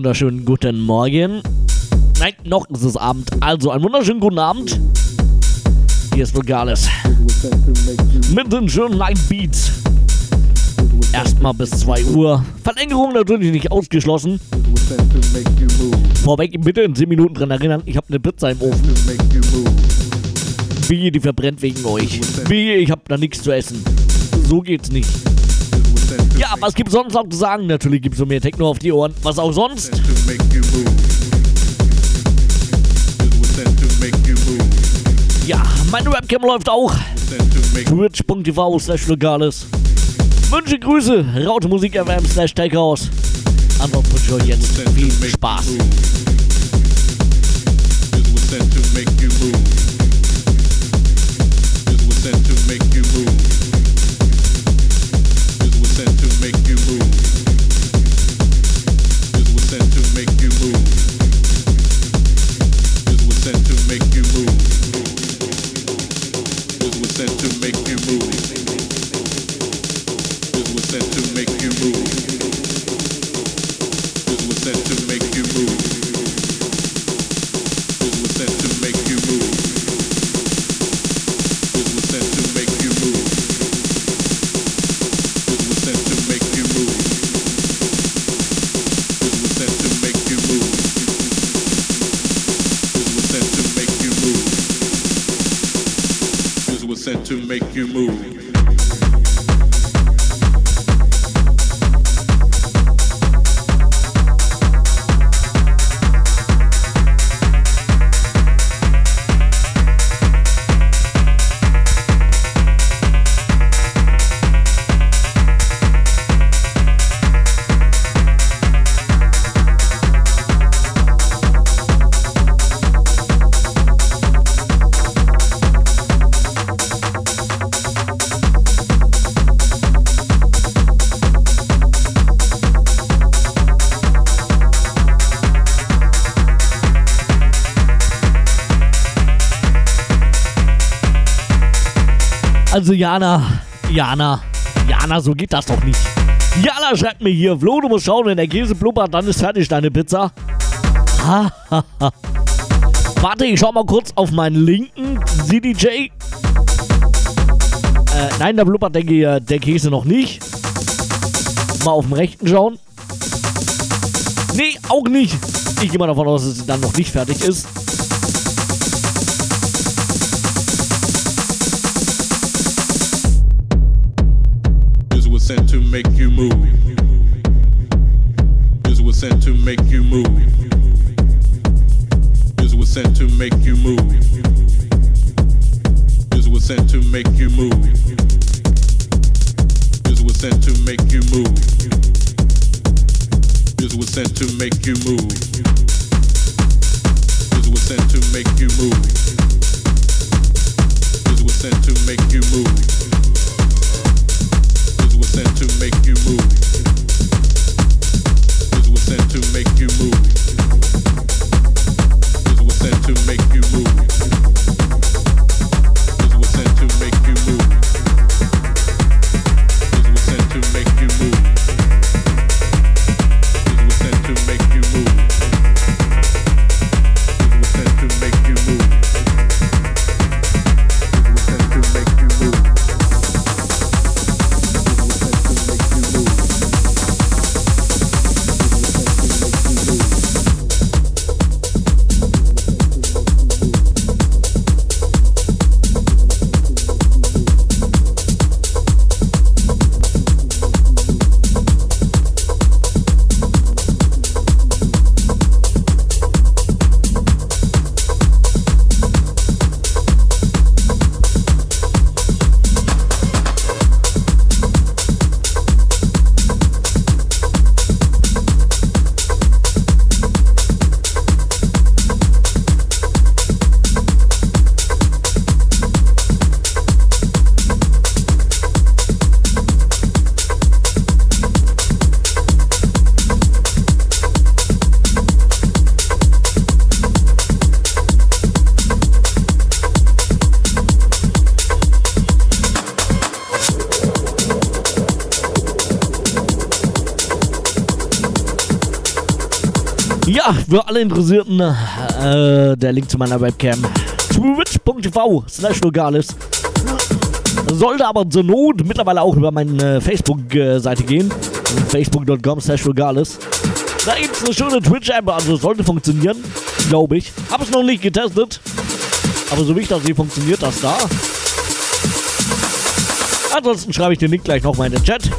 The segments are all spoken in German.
Wunderschönen guten Morgen. Nein, noch ist es Abend. Also, einen wunderschönen guten Abend. Hier ist Vulgaris. Mit den schönen Night Beats. Erstmal bis 2 Uhr. Verlängerung natürlich nicht ausgeschlossen. Vorweg bitte in 10 Minuten dran erinnern, ich habe eine Pizza im Ofen. Wie, die verbrennt wegen euch. Wie, ich habe da nichts zu essen. So geht's nicht. Ja, was gibt's sonst noch zu sagen? Natürlich gibt's so mehr Techno auf die Ohren. Was auch sonst? Ja, meine Webcam läuft auch. Twitch.tv slash Legales. Wünsche Grüße, Raute Musik FM slash Takehouse. Ansonsten wünsche ich euch jetzt viel Spaß. Also Jana, Jana, Jana, so geht das doch nicht. Jana schreibt mir hier, Flo, du musst schauen, wenn der Käse blubbert, dann ist fertig deine Pizza. Ha, ha, ha. Warte, ich schau mal kurz auf meinen linken CDJ. Äh, nein, da blubbert der, der Käse noch nicht. Mal auf dem rechten schauen. Nee, auch nicht. Ich gehe mal davon aus, dass sie dann noch nicht fertig ist. Für alle Interessierten, äh, der Link zu meiner Webcam. Twitch.tv slash Logalis. Sollte aber zur Not mittlerweile auch über meine Facebook-Seite gehen. Facebook.com slash Logalis. Da gibt es eine schöne Twitch-App, also sollte funktionieren, glaube ich. Habe es noch nicht getestet. Aber so wie ich das sehe, funktioniert das da. Ansonsten schreibe ich den Link gleich nochmal in den Chat.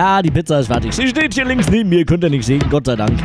Ja, die Pizza ist fertig. Sie steht hier links neben mir, könnt ihr nicht sehen, Gott sei Dank.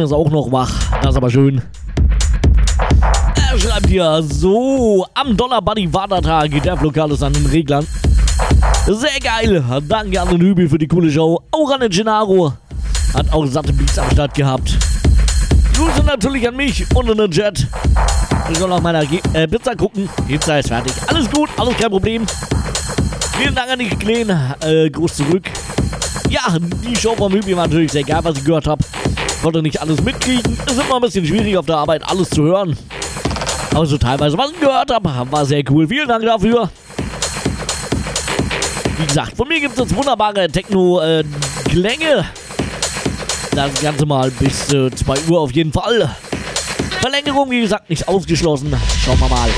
Ist auch noch wach. Das ist aber schön. Er schreibt hier, so, am Dollar Buddy Watertag geht der Lokales an den Reglern. Sehr geil. Danke an den Hübi für die coole Show. Auch an den Gennaro. Hat auch satte Beats am Start gehabt. Grüße natürlich an mich und an den Jet. Ich soll nach meiner äh, Pizza gucken. Pizza ist fertig. Alles gut, alles kein Problem. Vielen Dank an dich, Glen. Äh, Gruß zurück. Ja, die Show vom Hübi war natürlich sehr geil, was ich gehört habe. Konnte nicht alles mitkriegen. Ist immer ein bisschen schwierig auf der Arbeit, alles zu hören. Aber so teilweise, was ich gehört habe, war sehr cool. Vielen Dank dafür. Wie gesagt, von mir gibt es jetzt wunderbare Techno-Klänge. das Ganze mal bis äh, 2 Uhr auf jeden Fall. Verlängerung, wie gesagt, nicht ausgeschlossen. Schauen wir mal.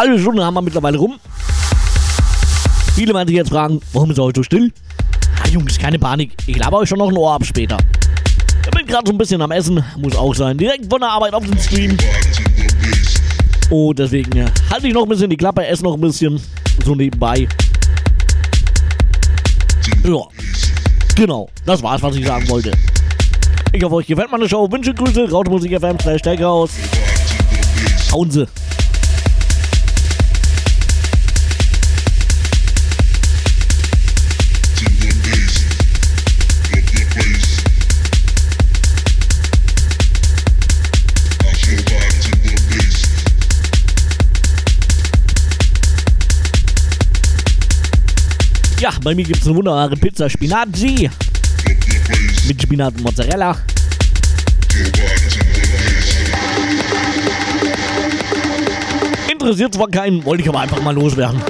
Halbe Stunde haben wir mittlerweile rum. Viele werden sich jetzt fragen, warum ist er heute so still? Ah, Jungs, keine Panik. Ich laber euch schon noch ein Ohr ab später. Ich bin gerade so ein bisschen am Essen, muss auch sein. Direkt von der Arbeit auf den Stream. Oh, deswegen halte ich noch ein bisschen die Klappe, esse noch ein bisschen. So nebenbei. Ja. Genau, das war's, was ich sagen wollte. Ich hoffe, euch gefällt meine Show. Wünsche Grüße, Raute FM, slash Steakhouse. Hauen Sie. Ja, bei mir gibt es eine wunderbare Pizza Spinazi mit Spinat und Mozzarella. Interessiert zwar keinen, wollte ich aber einfach mal loswerden.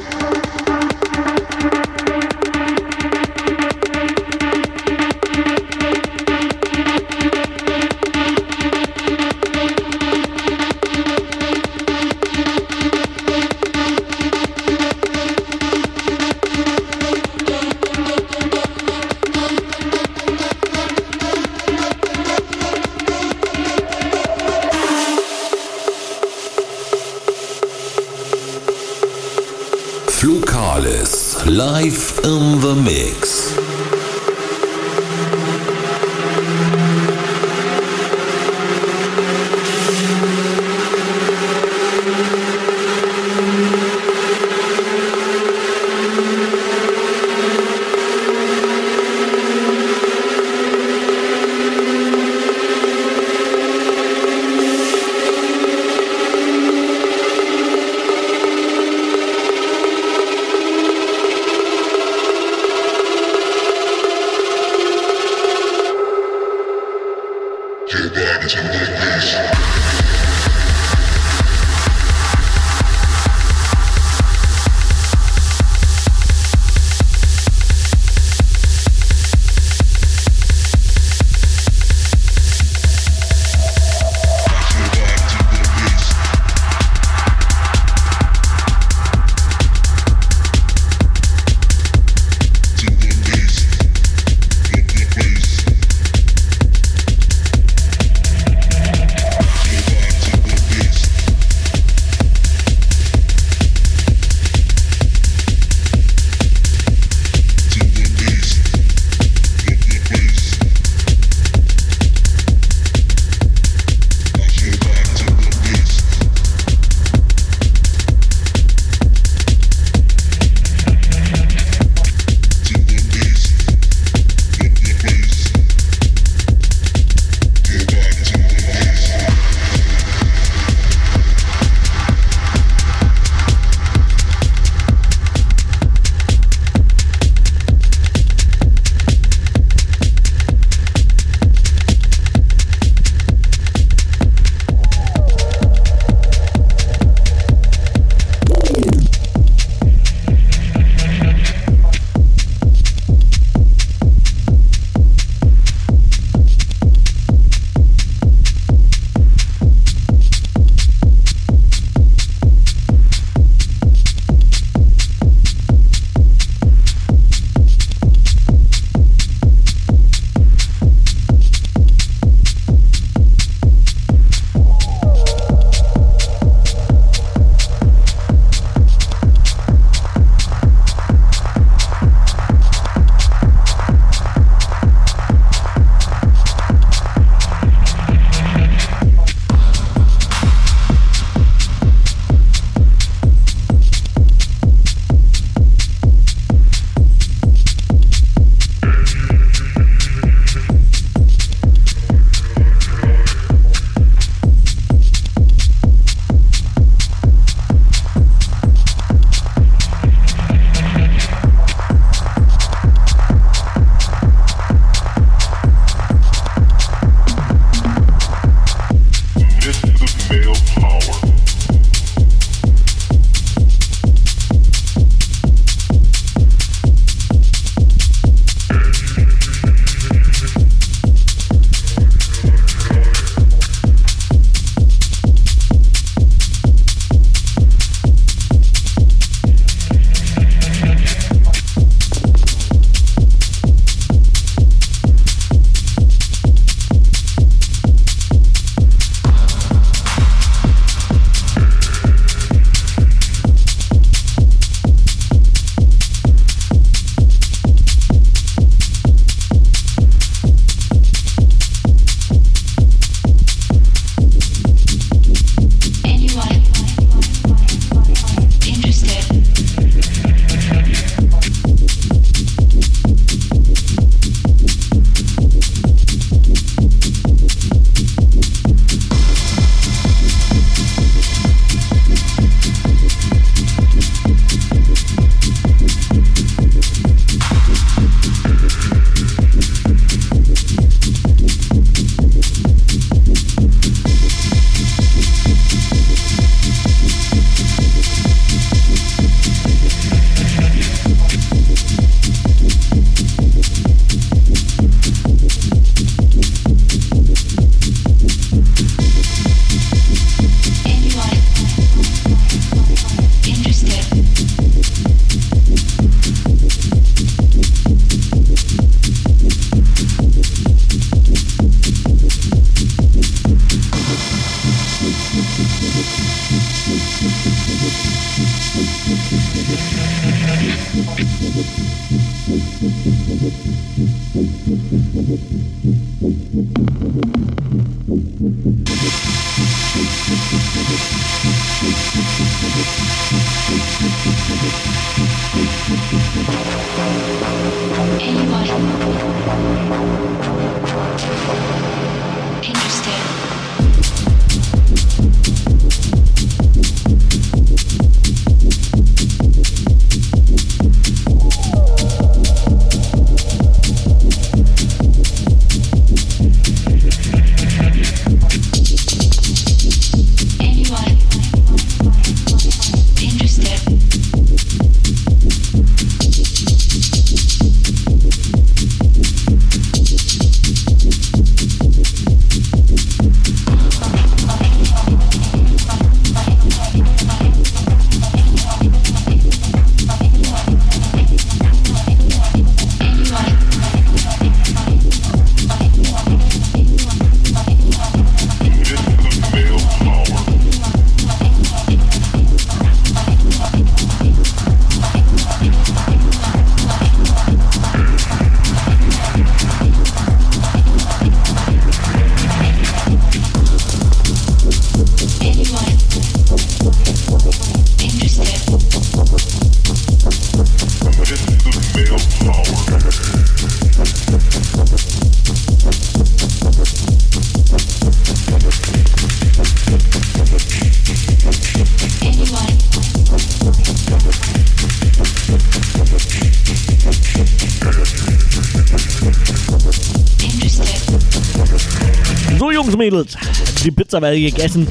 Mädels, die Pizza wäre gegessen.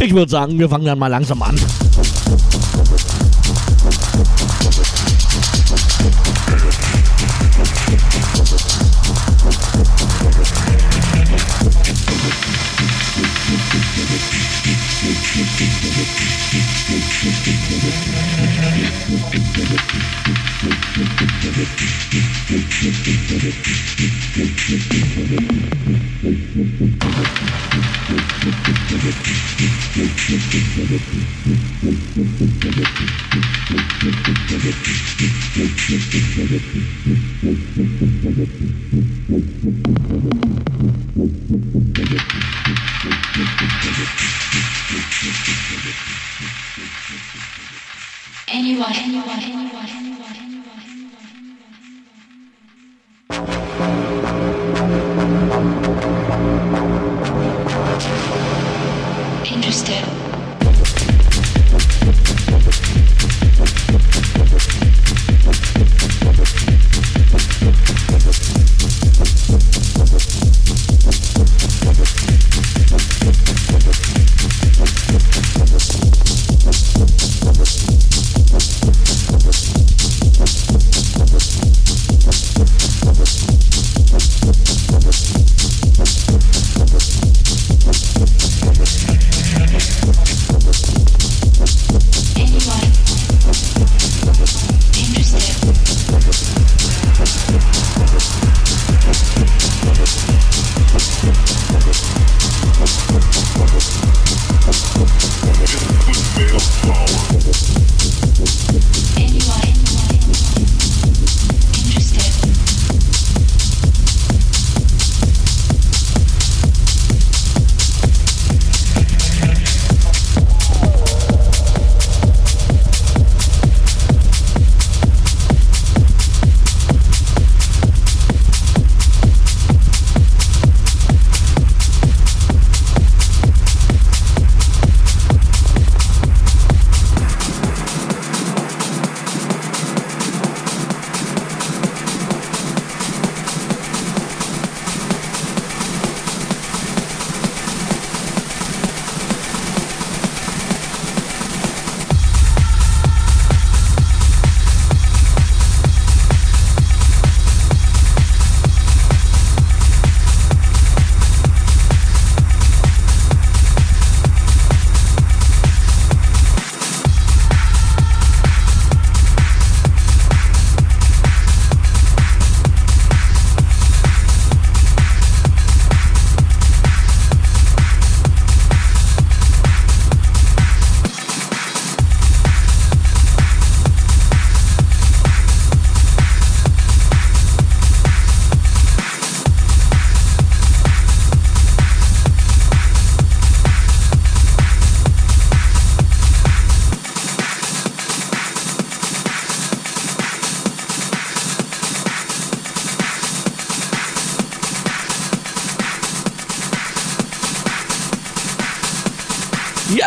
Ich würde sagen, wir fangen dann mal langsam an. anyone, anyone.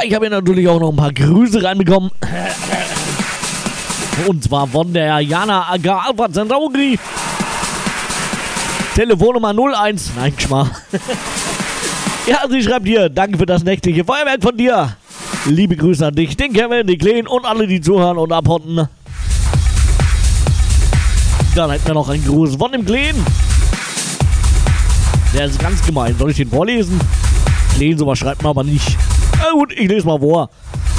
Ich habe hier natürlich auch noch ein paar Grüße reinbekommen. Und zwar von der Jana Aga Alpha Centauri. Telefonnummer 01. Nein, Schma. ja, sie schreibt hier, danke für das nächtliche Feuerwerk von dir. Liebe Grüße an dich, den Kevin, den Kleen und alle, die zuhören und abhotten. Dann hätten wir noch einen Gruß von dem Kleen. Der ist ganz gemein. Soll ich den vorlesen? Kleen, sowas schreibt man aber nicht. Gut, ich lese mal vor.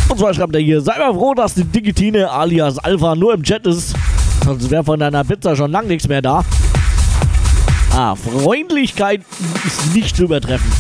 Und zwar schreibt er hier, sei mal froh, dass die Digitine alias Alpha nur im Chat ist. Sonst wäre von deiner Pizza schon lang nichts mehr da. Ah, Freundlichkeit ist nicht zu übertreffen.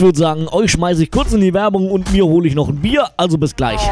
Ich würde sagen, euch schmeiße ich kurz in die Werbung und mir hole ich noch ein Bier. Also bis gleich.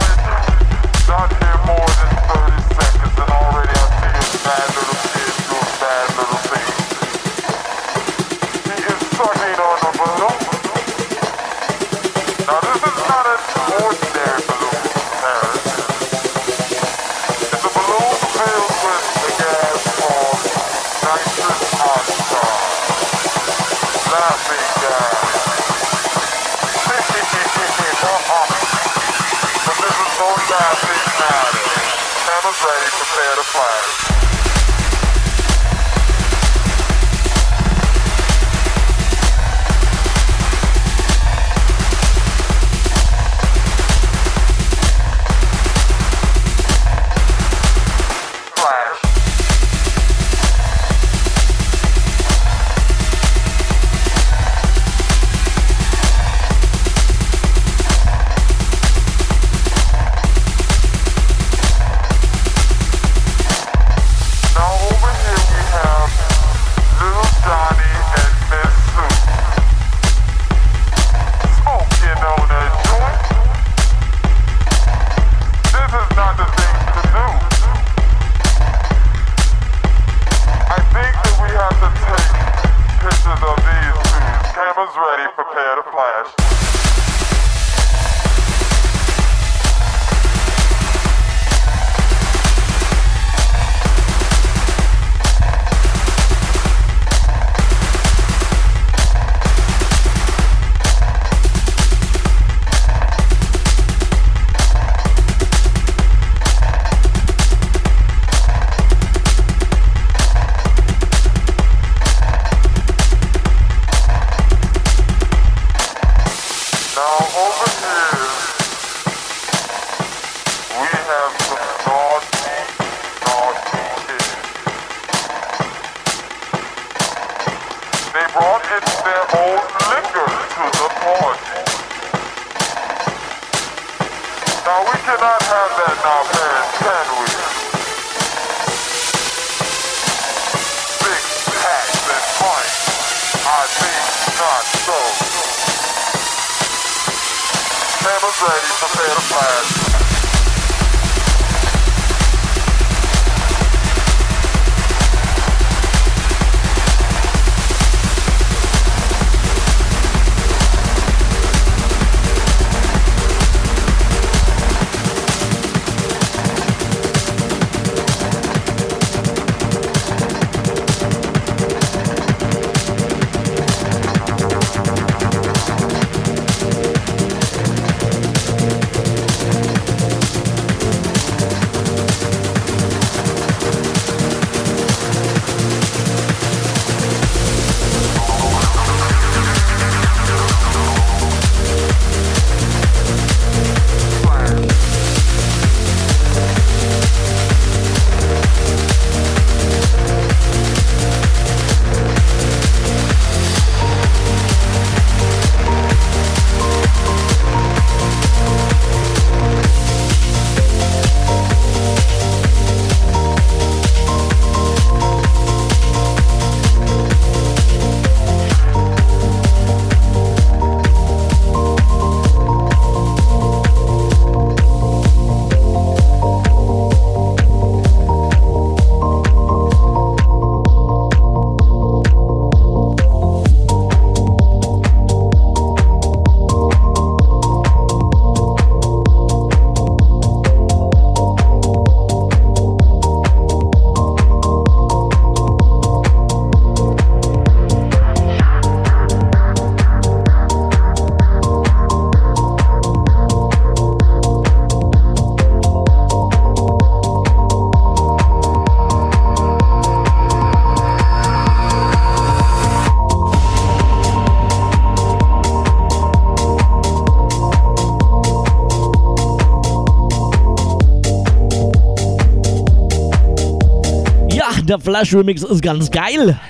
Flash Remix ist ganz geil.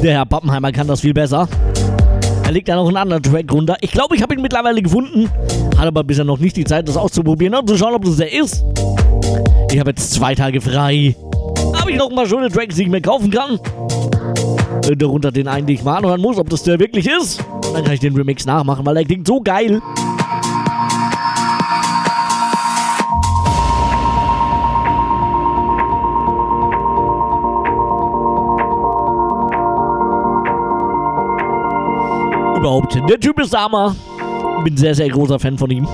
Der Herr Pappenheimer kann das viel besser. Er legt da noch einen anderen Track runter. Ich glaube, ich habe ihn mittlerweile gefunden. Hat aber bisher noch nicht die Zeit, das auszuprobieren und zu schauen, ob das der ist. Ich habe jetzt zwei Tage frei. Habe ich noch paar schöne Tracks, die ich mir kaufen kann. äh, darunter den einen, den ich mal anhören muss, ob das der wirklich ist. Dann kann ich den Remix nachmachen, weil der klingt so geil. Überhaupt, der Typ ist Hammer. Bin sehr, sehr großer Fan von ihm.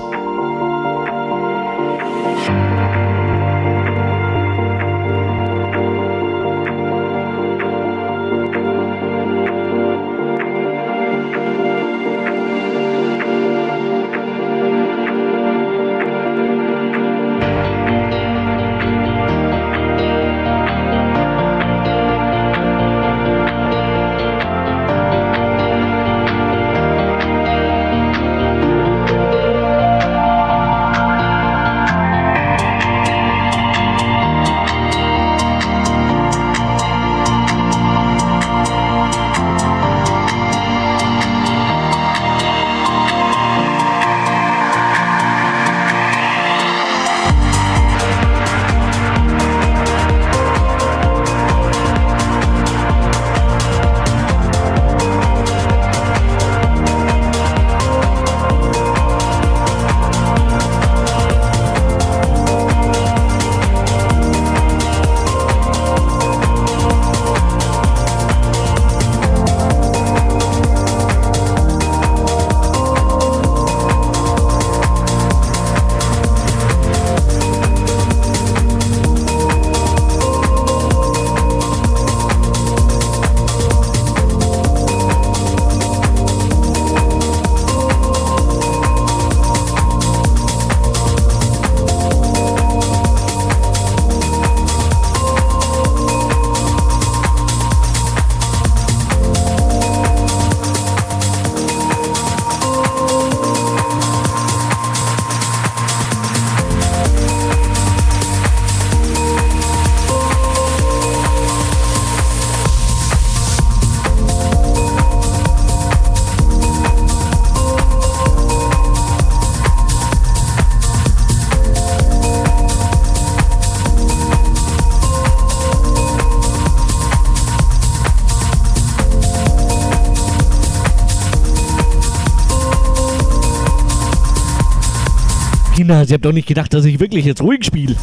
Kinder, Sie habt doch nicht gedacht, dass ich wirklich jetzt ruhig spiele.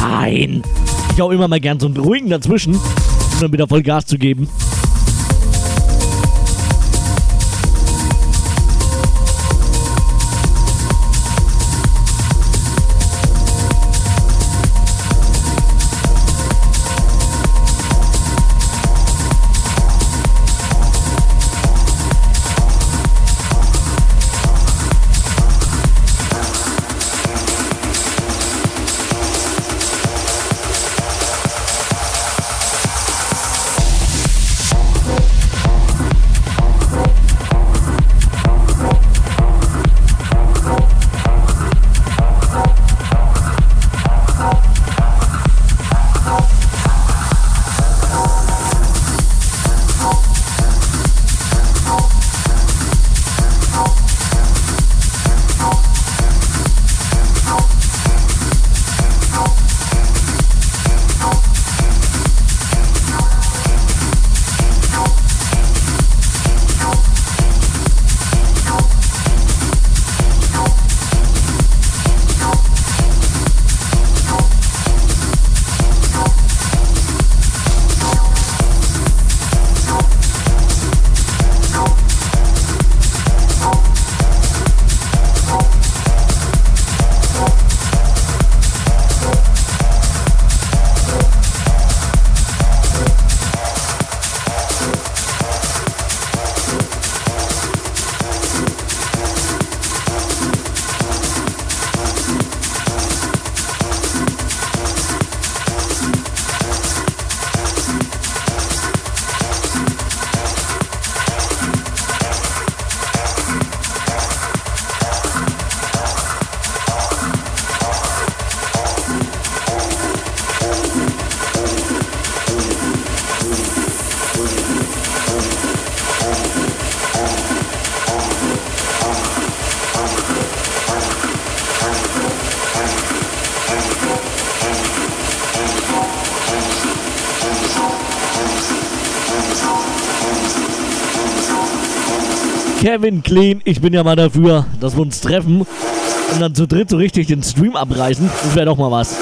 Nein. Ich hau immer mal gern so einen ruhigen dazwischen, um dann wieder voll Gas zu geben. Kevin Clean, ich bin ja mal dafür, dass wir uns treffen und dann zu dritt so richtig den Stream abreißen. Das wäre doch mal was.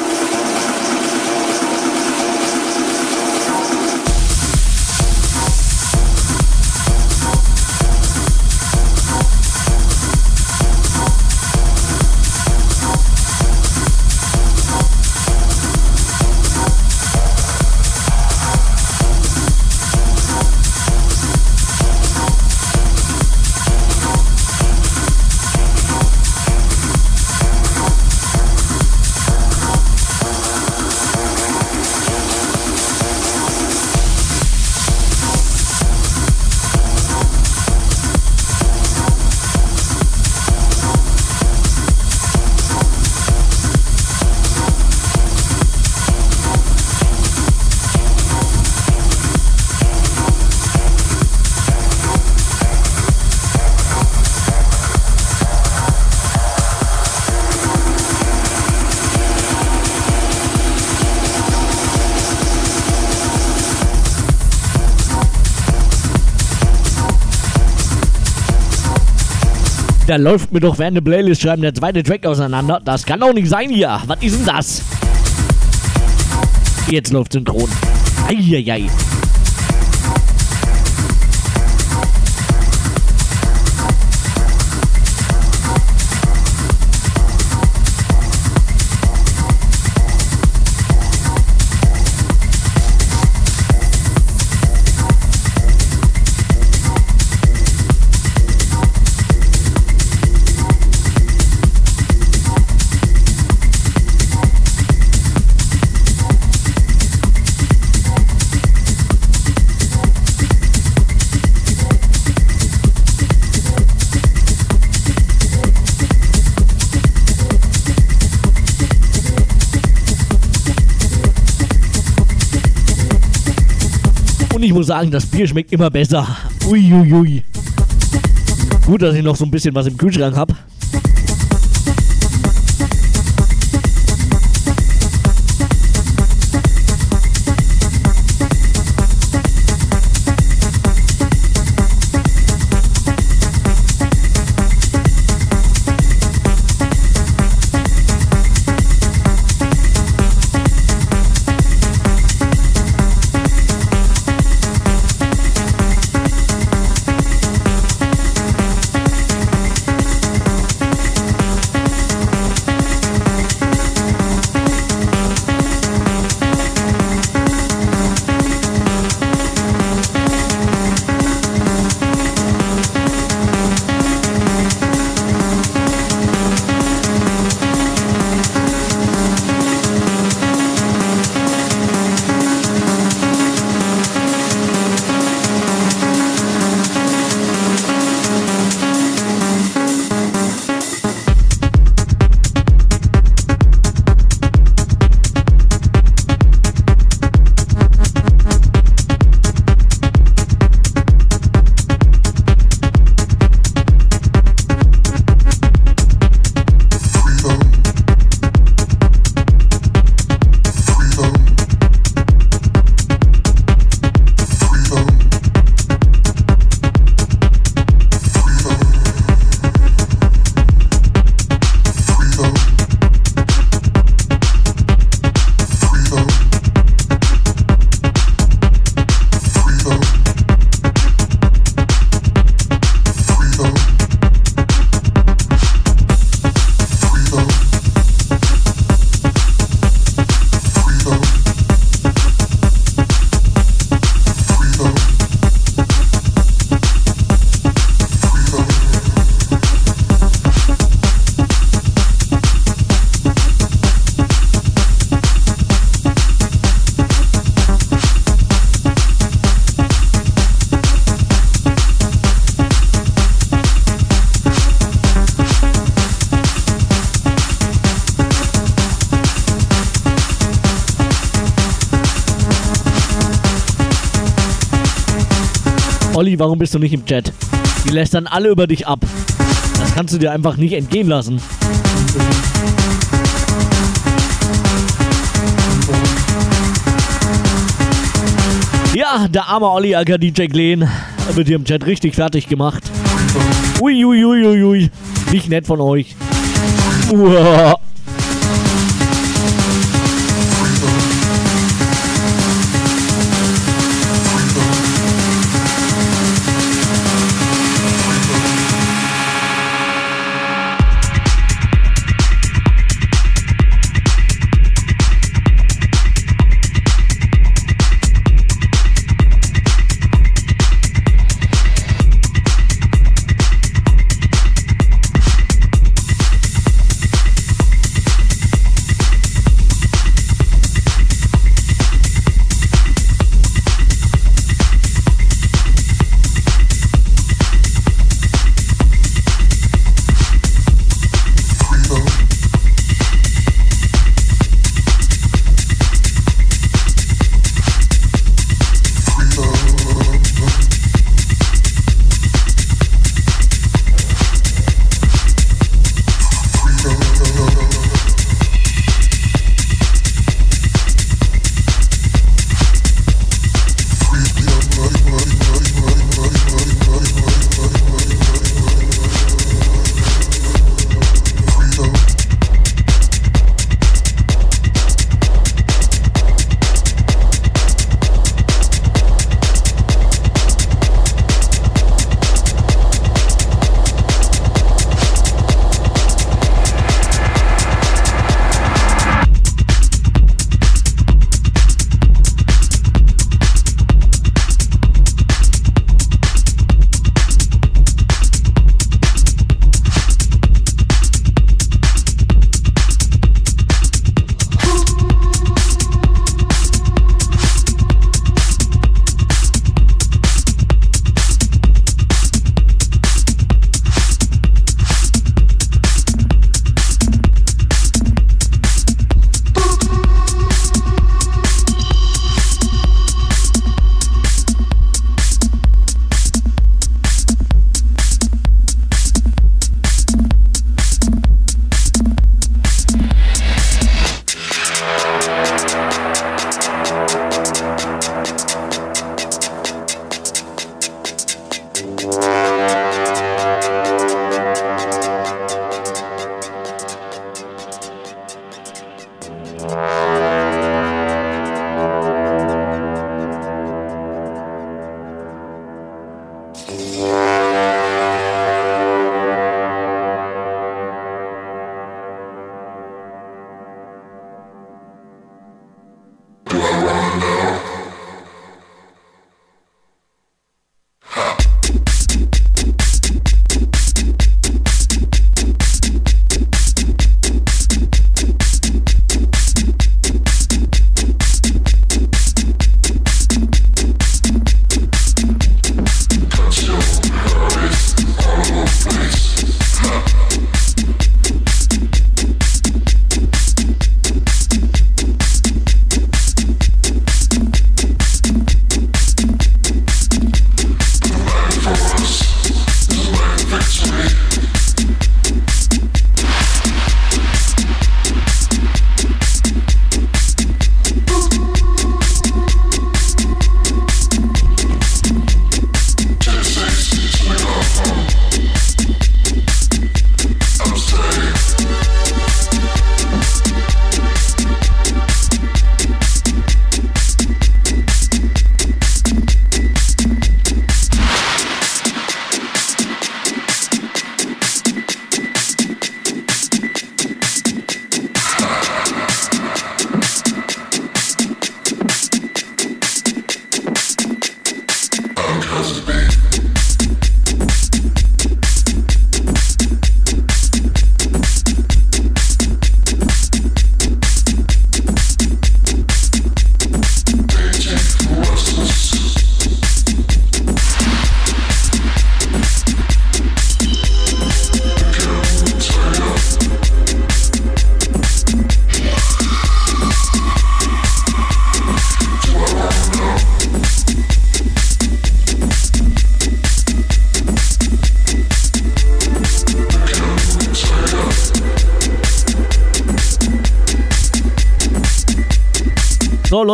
Läuft mir doch während der Playlist schreiben der zweite Track auseinander. Das kann doch nicht sein hier. Was ist denn das? Jetzt läuft synchron. Eieiei. Und ich sagen, das Bier schmeckt immer besser. Uiuiui. Ui, ui. Gut, dass ich noch so ein bisschen was im Kühlschrank habe. Warum bist du nicht im Chat? Die lästern alle über dich ab. Das kannst du dir einfach nicht entgehen lassen. Ja, der arme Olli aka DJ Glen wird hier im Chat richtig fertig gemacht. Uiuiuiui. Ui, ui, ui. Nicht nett von euch. Uah.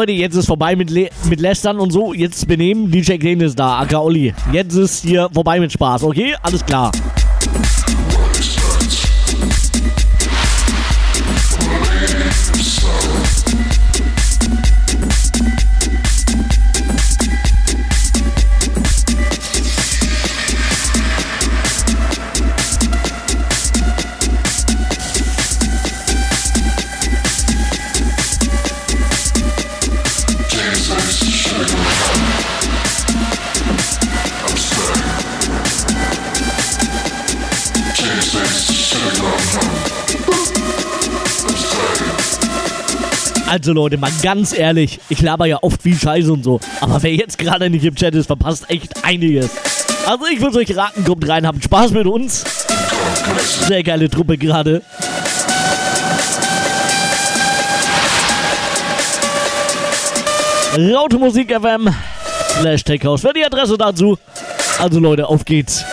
Leute, jetzt ist vorbei mit, Le mit Lästern und so. Jetzt benehmen. DJ Kane ist da, Aka Olli. Jetzt ist hier vorbei mit Spaß, okay? Alles klar. Also Leute, mal ganz ehrlich, ich laber ja oft viel Scheiße und so, aber wer jetzt gerade nicht im Chat ist, verpasst echt einiges. Also ich würde euch raten, kommt rein, habt Spaß mit uns. Sehr geile Truppe gerade. Raute Musik FM slash Techhouse. Wer die Adresse dazu? Also Leute, auf geht's.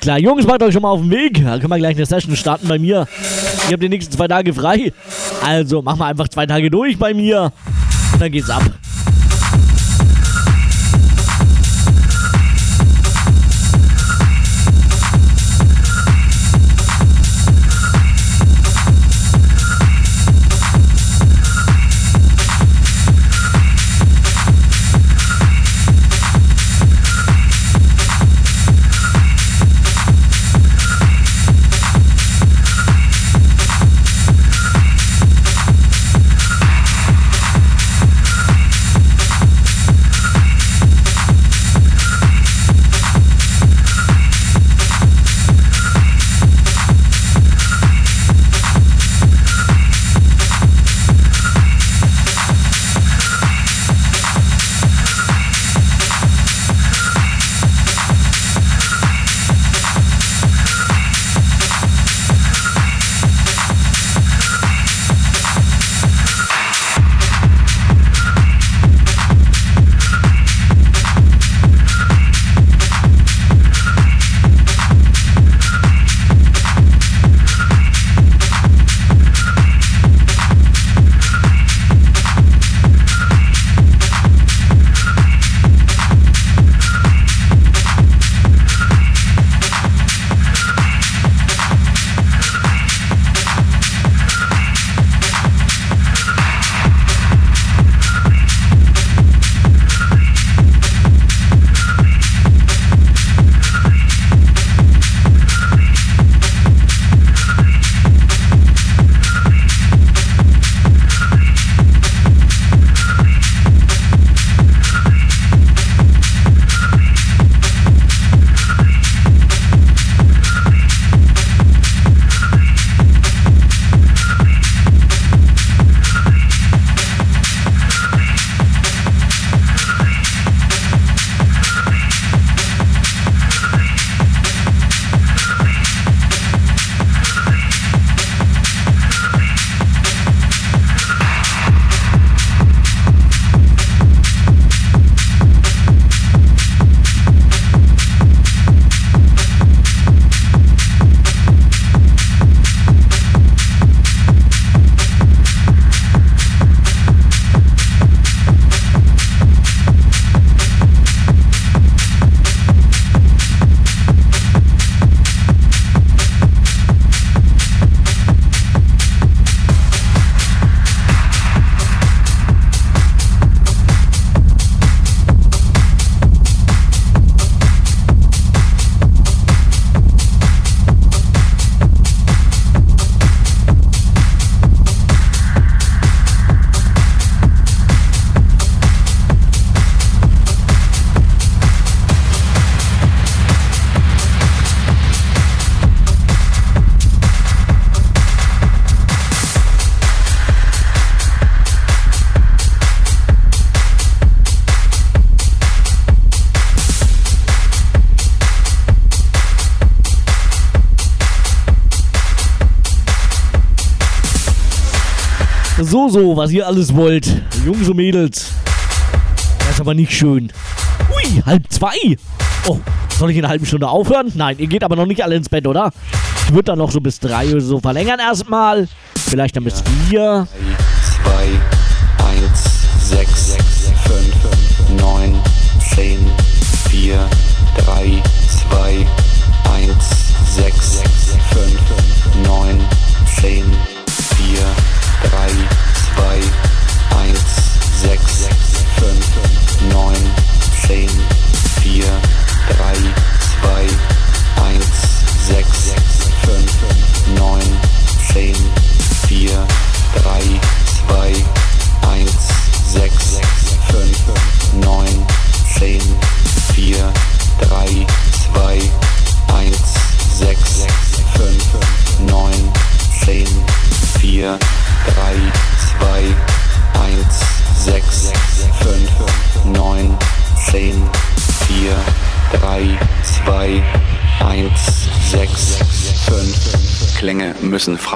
Klar, Jungs, macht euch schon mal auf den Weg. Da können wir gleich eine Session starten bei mir. Ich habe die nächsten zwei Tage frei. Also machen wir einfach zwei Tage durch bei mir. Und dann geht's ab. So, was ihr alles wollt. Jungs und Mädels. Das ist aber nicht schön. Ui, halb zwei. Oh, soll ich in einer halben Stunde aufhören? Nein, ihr geht aber noch nicht alle ins Bett, oder? Ich würde dann noch so bis drei oder so verlängern erstmal. Vielleicht dann bis vier.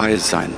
Frei sein.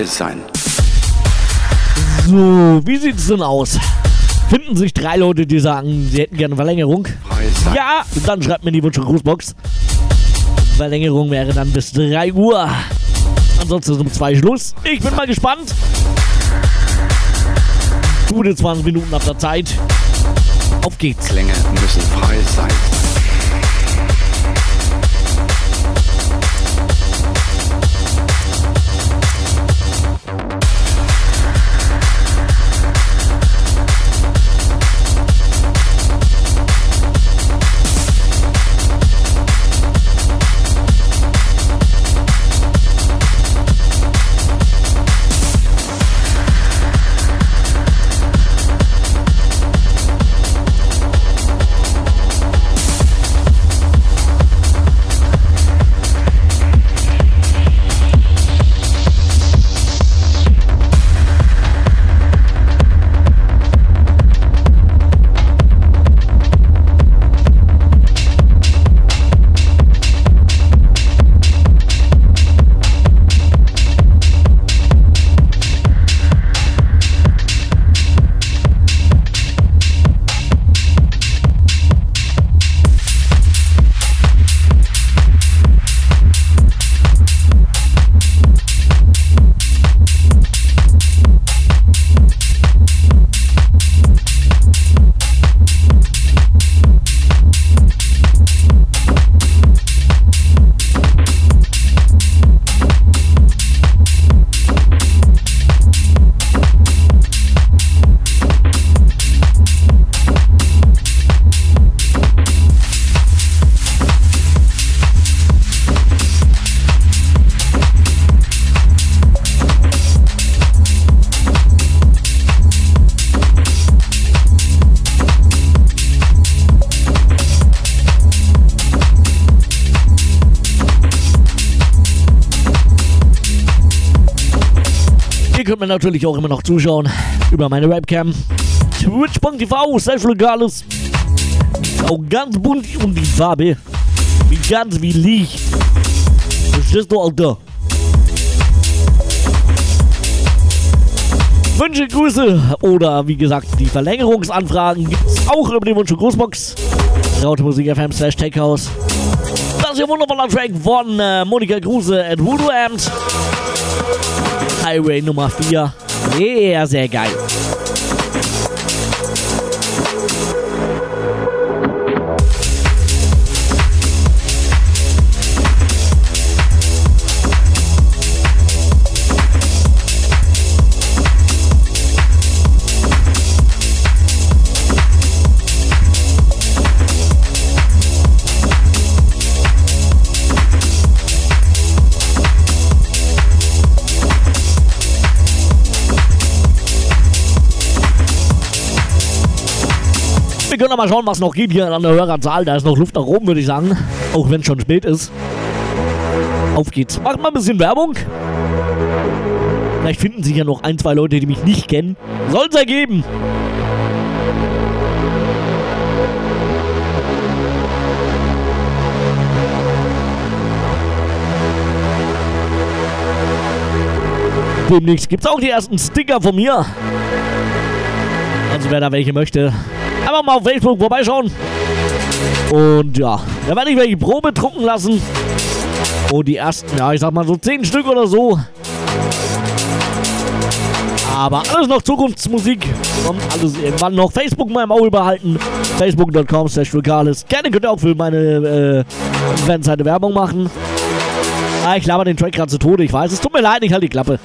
Frei sein. So, wie sieht's denn aus? Finden sich drei Leute, die sagen, sie hätten gerne Verlängerung? Ja, dann schreibt mir die Wunsch- und Grußbox. Verlängerung wäre dann bis 3 Uhr. Ansonsten ist um 2 Schluss. Ich bin mal gespannt. Gute 20 Minuten ab der Zeit. Auf geht's. Klänge müssen natürlich auch immer noch zuschauen über meine Webcam. Twitch.tv, slash legales. Auch ganz bunt und die Farbe. Wie ganz wie Licht. Verstehst du, Alter? Wünsche, Grüße oder wie gesagt die Verlängerungsanfragen gibt es auch über die Wunsch- und Grußbox. Raute Musik FM slash Techhouse. Das ist ein wundervoller Track von äh, Monika Kruse at Voodoo. Highway Nummer 4. Sehr, sehr geil. Aber schauen, was noch geht hier an der Hörerzahl. Da ist noch Luft nach oben, würde ich sagen. Auch wenn es schon spät ist. Auf geht's. Macht mal ein bisschen Werbung. Vielleicht finden sich ja noch ein, zwei Leute, die mich nicht kennen. Soll's ergeben. Demnächst gibt's auch die ersten Sticker von mir. Also wer da welche möchte, einfach mal auf Facebook vorbeischauen. Und ja, da werde ich welche Probe drucken lassen. Und die ersten, ja, ich sag mal so 10 Stück oder so. Aber alles noch Zukunftsmusik. Kommt alles irgendwann noch. Facebook mal im Auge behalten. Facebook.com slash Gerne könnt ihr auch für meine äh, Fanseite Werbung machen. Ah, ich laber den Track gerade zu Tode, ich weiß. Es tut mir leid, ich halte die Klappe.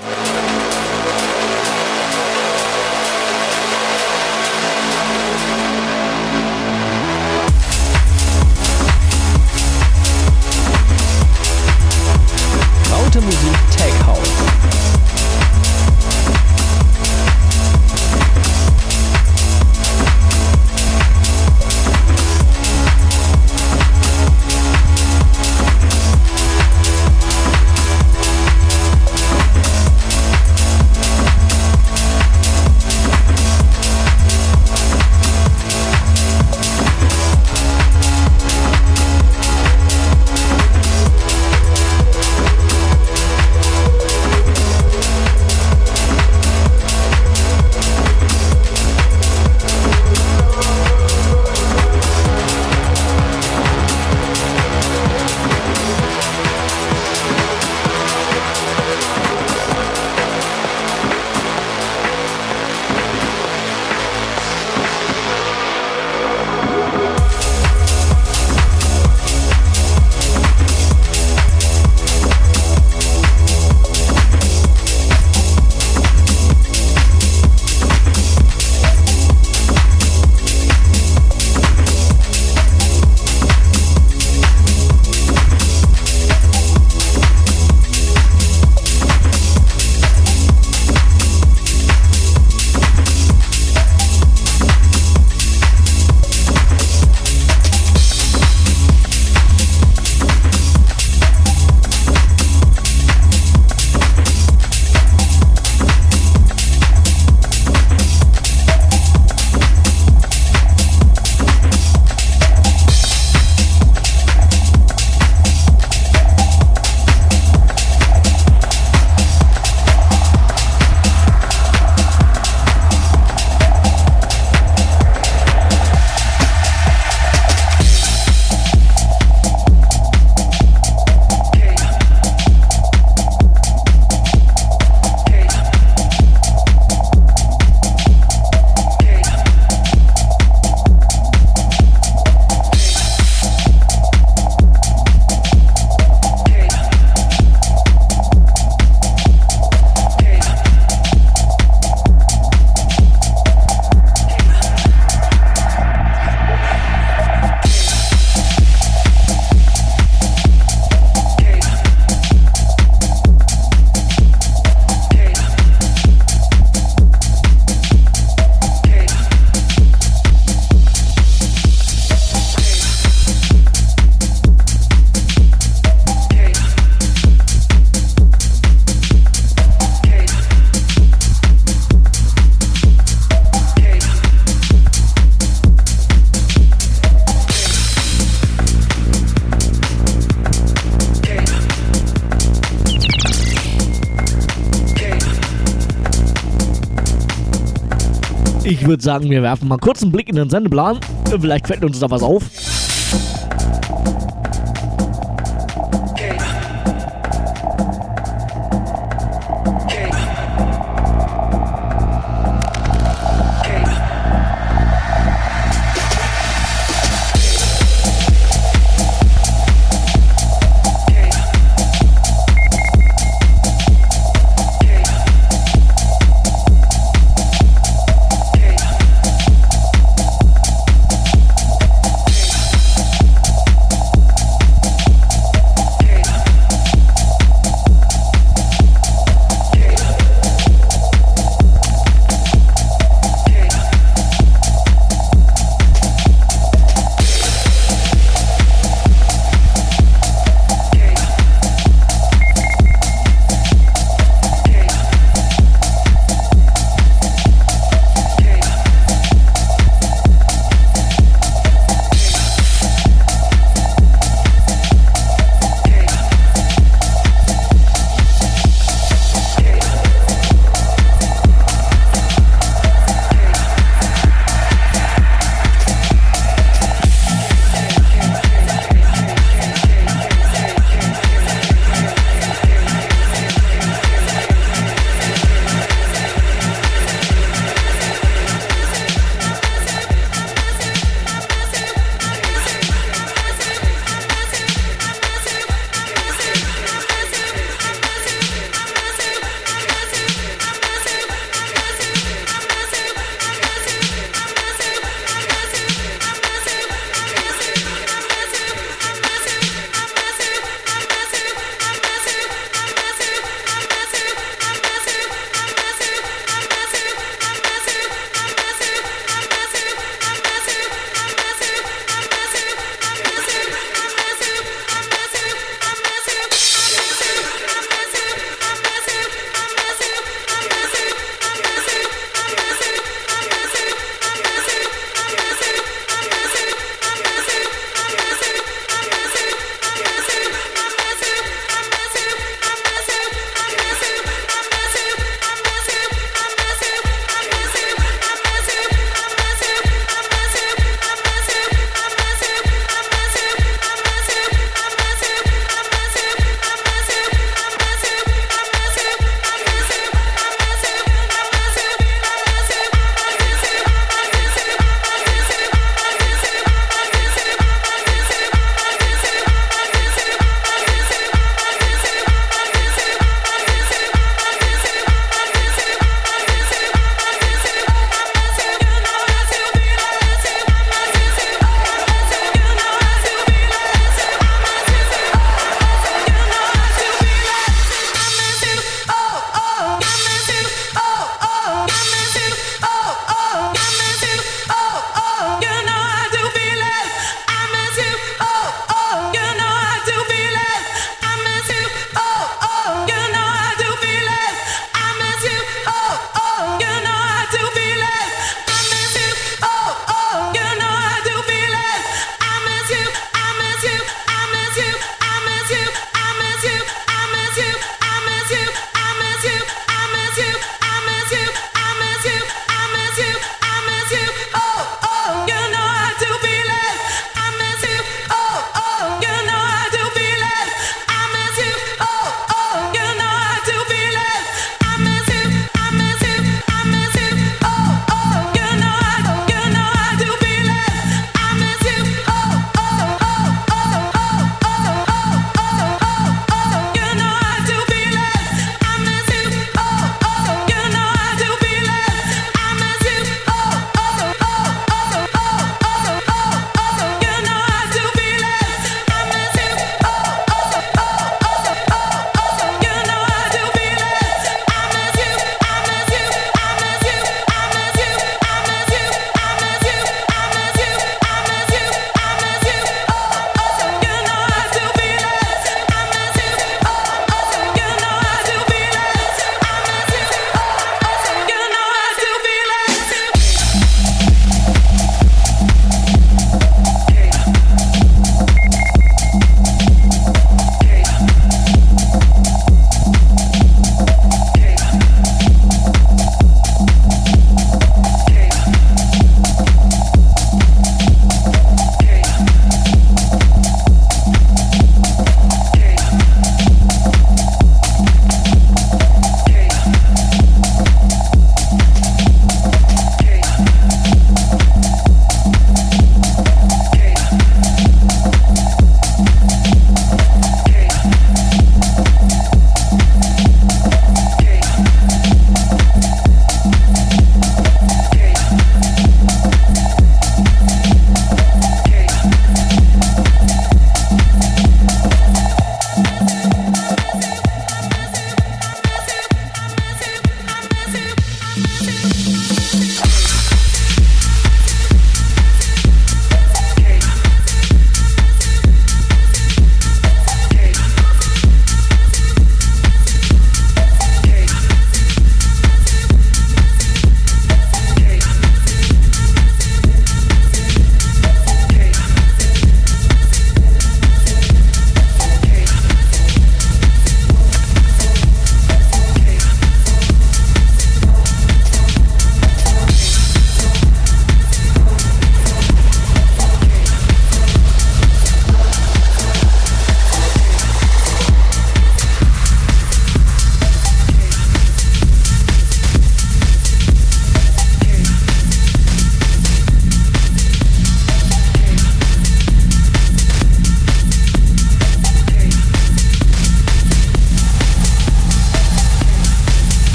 Würde sagen, wir werfen mal kurz einen Blick in den Sendeplan. Vielleicht fällt uns da was auf.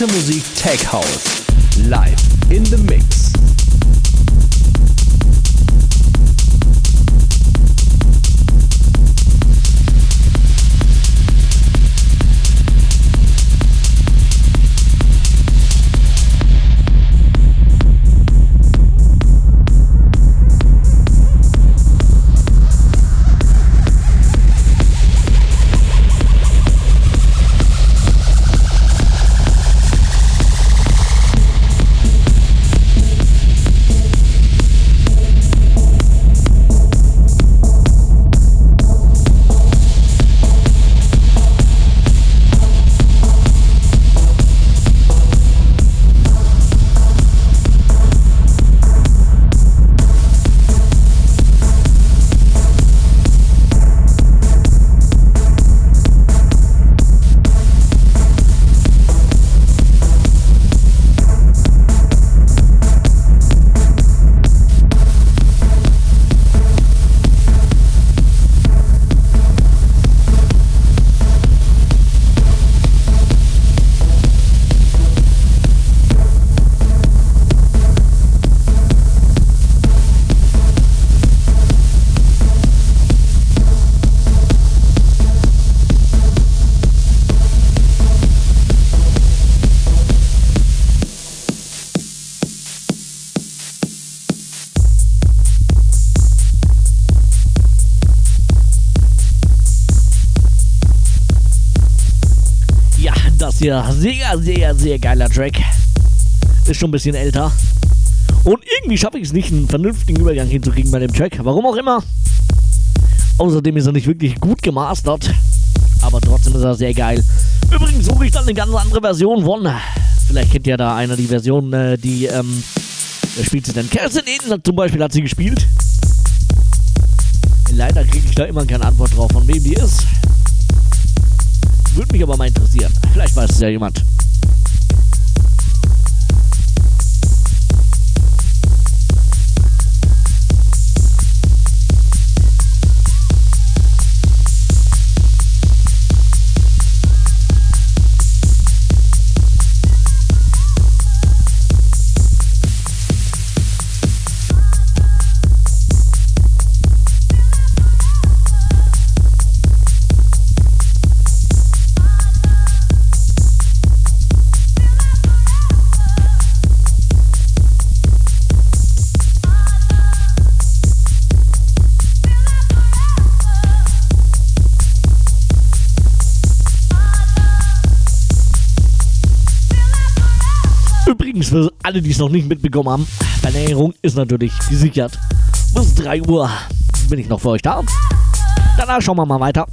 Raute Musik Tech House. Ihr, sehr, sehr, sehr geiler Track. Ist schon ein bisschen älter. Und irgendwie schaffe ich es nicht, einen vernünftigen Übergang hinzukriegen bei dem Track. Warum auch immer. Außerdem ist er nicht wirklich gut gemastert. Aber trotzdem ist er sehr geil. Übrigens suche ich dann eine ganz andere Version von. Vielleicht kennt ja da einer die Version, äh, die, ähm, wer spielt sie denn? Kerstin Eden zum Beispiel hat sie gespielt. Leider kriege ich da immer keine Antwort drauf, von wem die ist. Würde mich aber mal interessieren. Vielleicht weiß es ja jemand. Alle, die es noch nicht mitbekommen haben, Verlängerung ist natürlich gesichert. Bis 3 Uhr bin ich noch für euch da. Danach schauen wir mal weiter.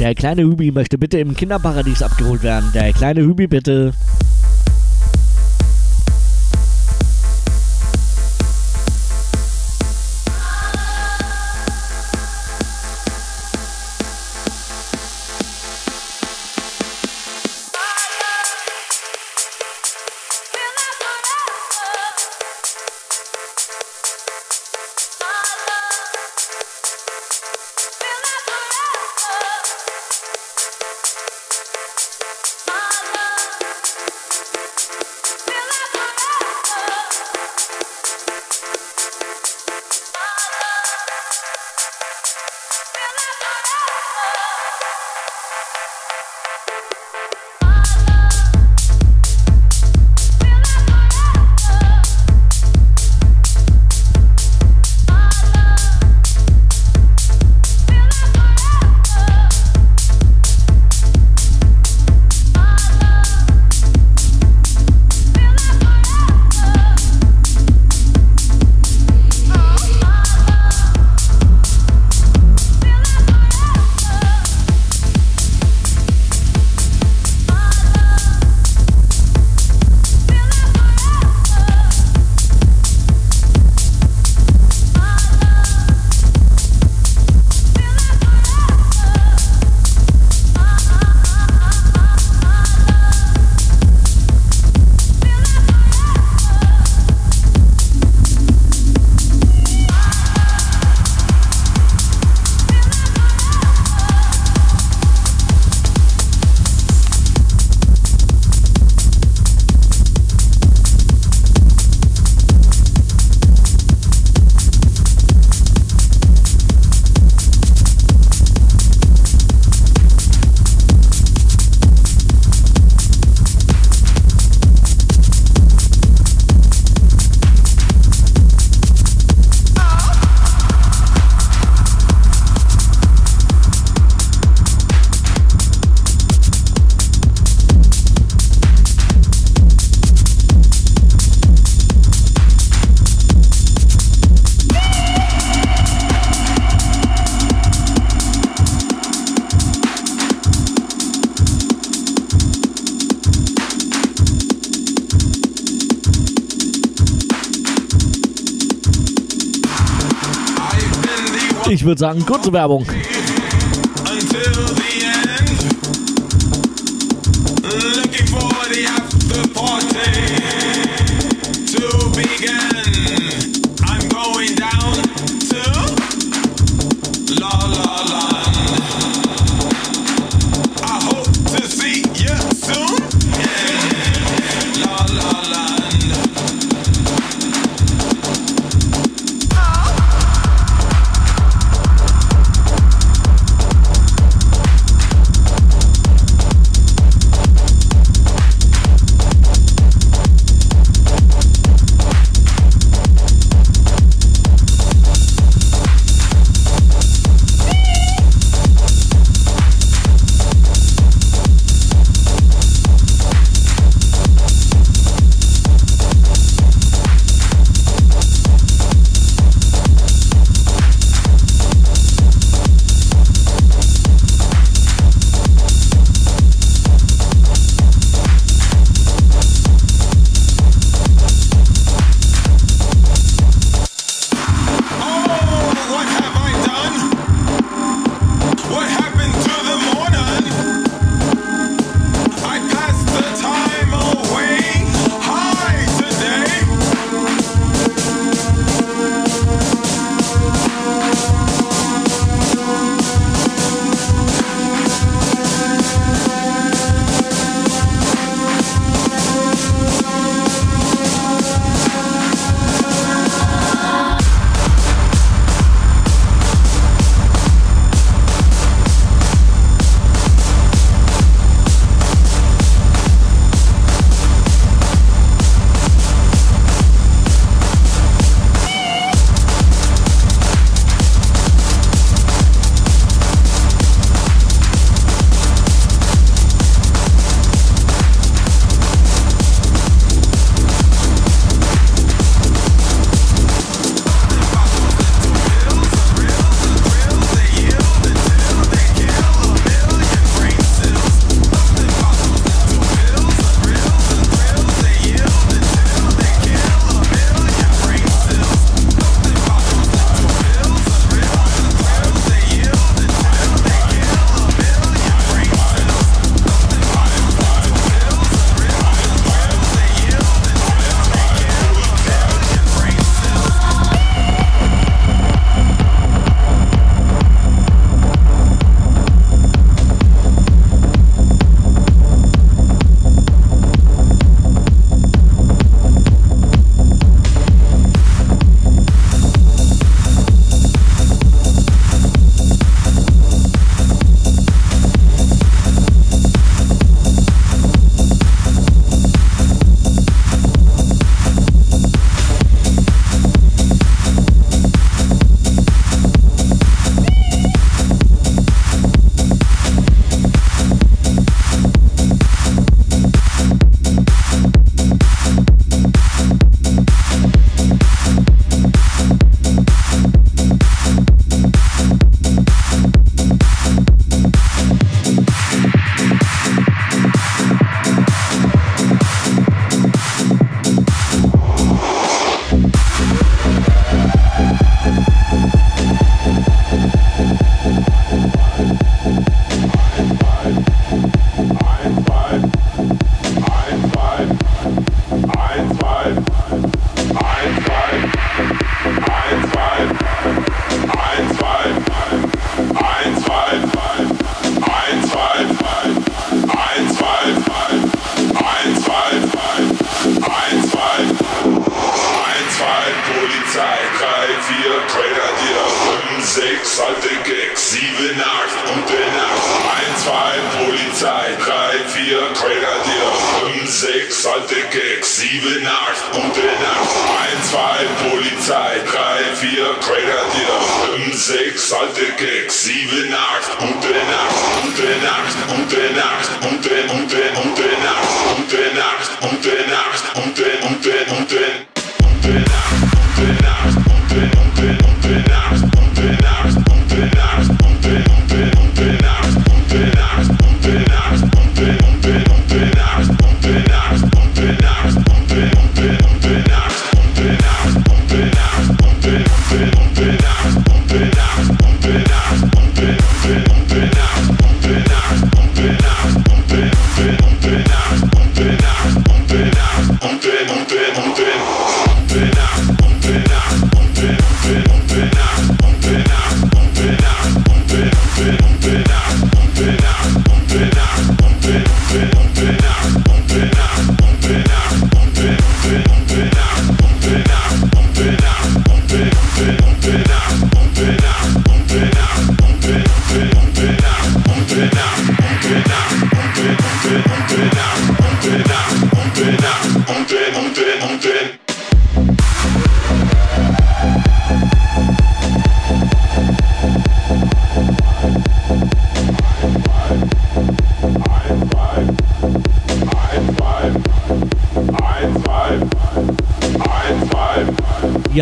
Der kleine Hübi möchte bitte im Kinderparadies abgeholt werden. Der kleine Hübi bitte. Ich würde sagen, kurze Werbung.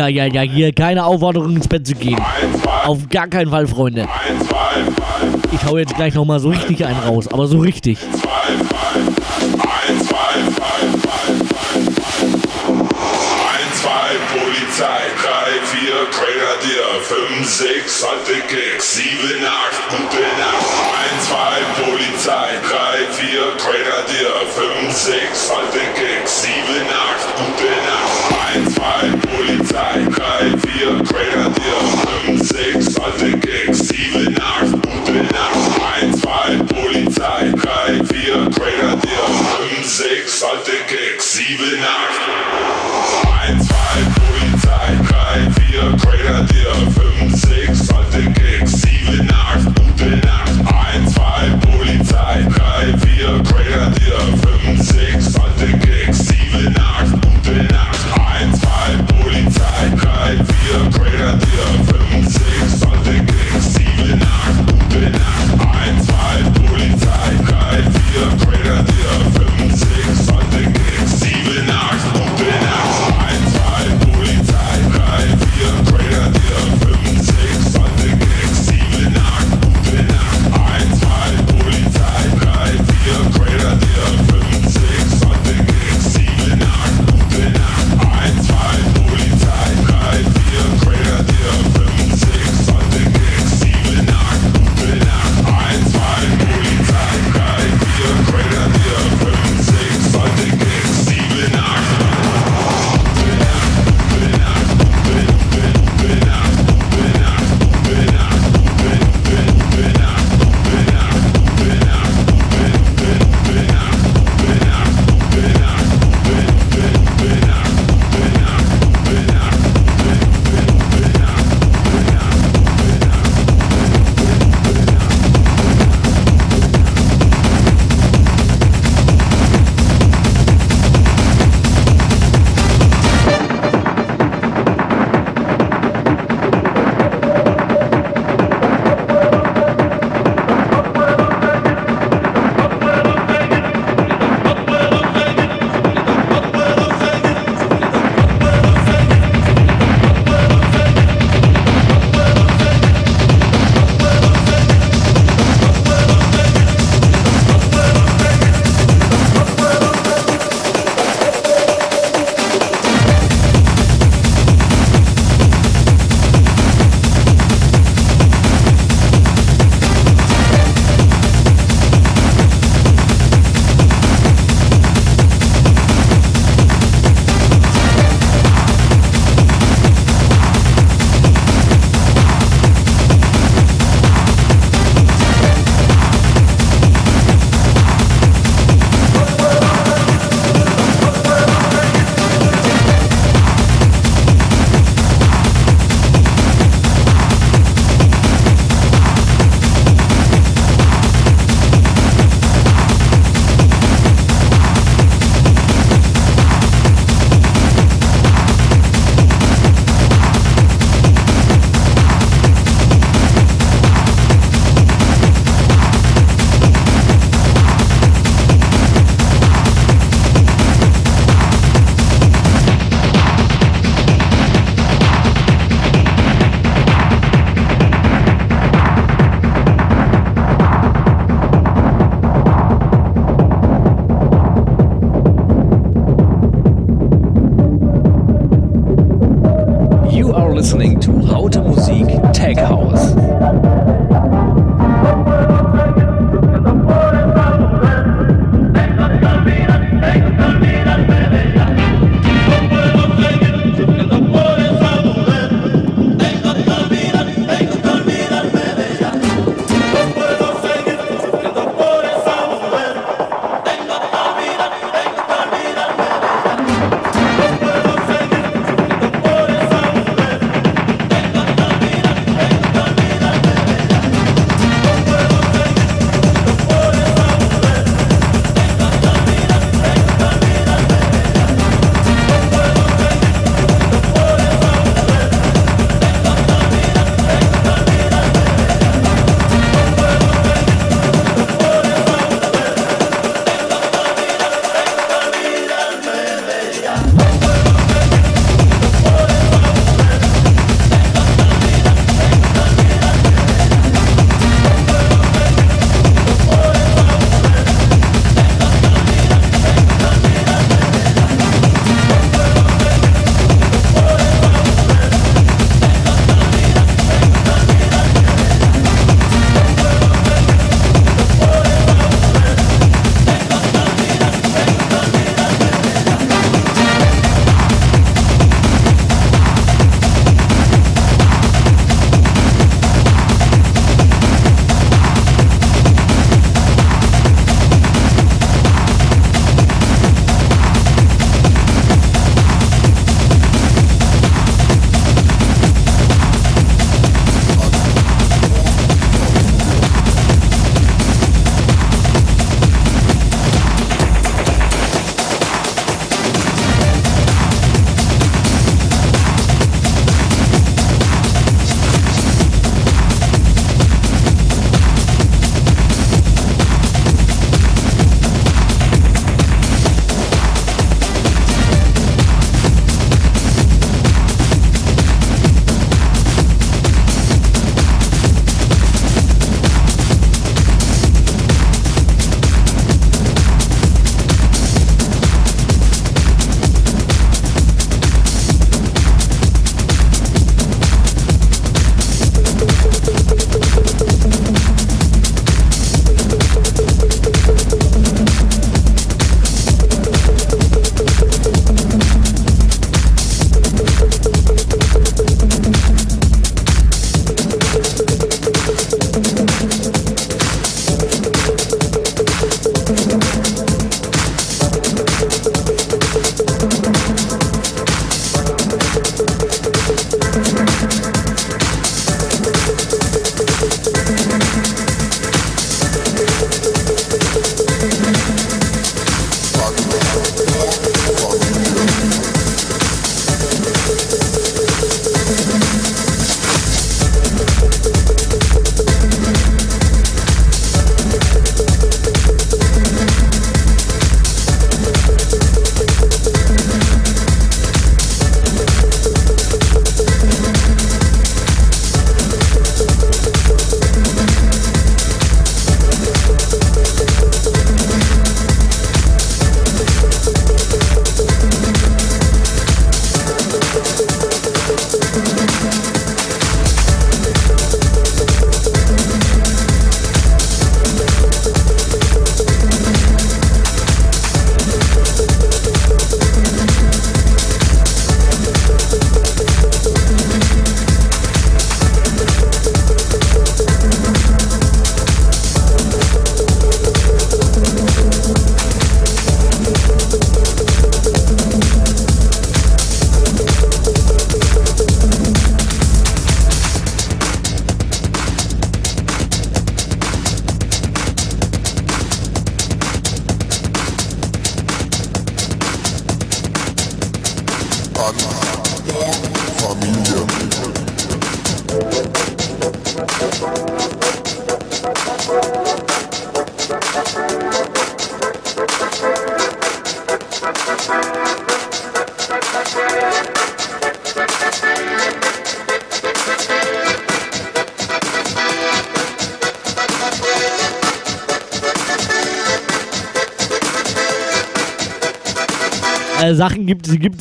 ja, ja, hier keine Aufforderung ins Bett zu gehen. Auf gar keinen Fall, Freunde. Ich hau jetzt gleich nochmal so richtig einen raus, aber so richtig.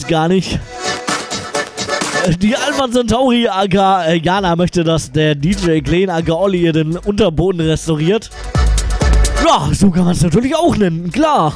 Gar nicht. Die Alpha Centauri aka äh, Jana möchte, dass der DJ Klein aka Olli ihr den Unterboden restauriert. Ja, so kann man es natürlich auch nennen, klar.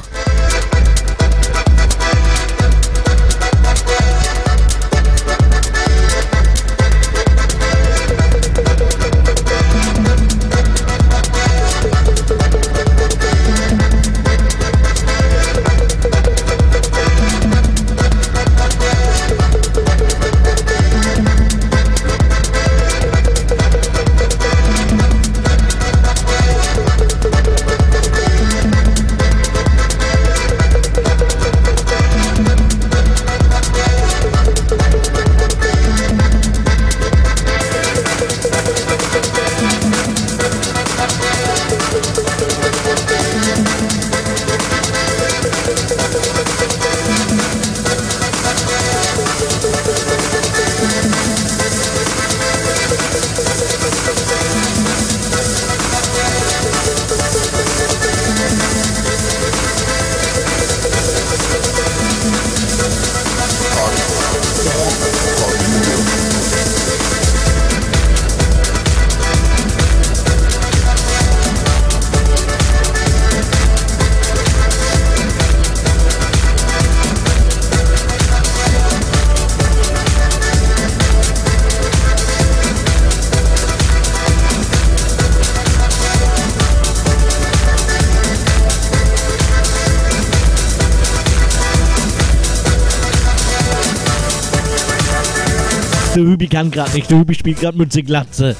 Der Hübi kann gerade nicht. Der Hübi spielt gerade Mütze Glatze.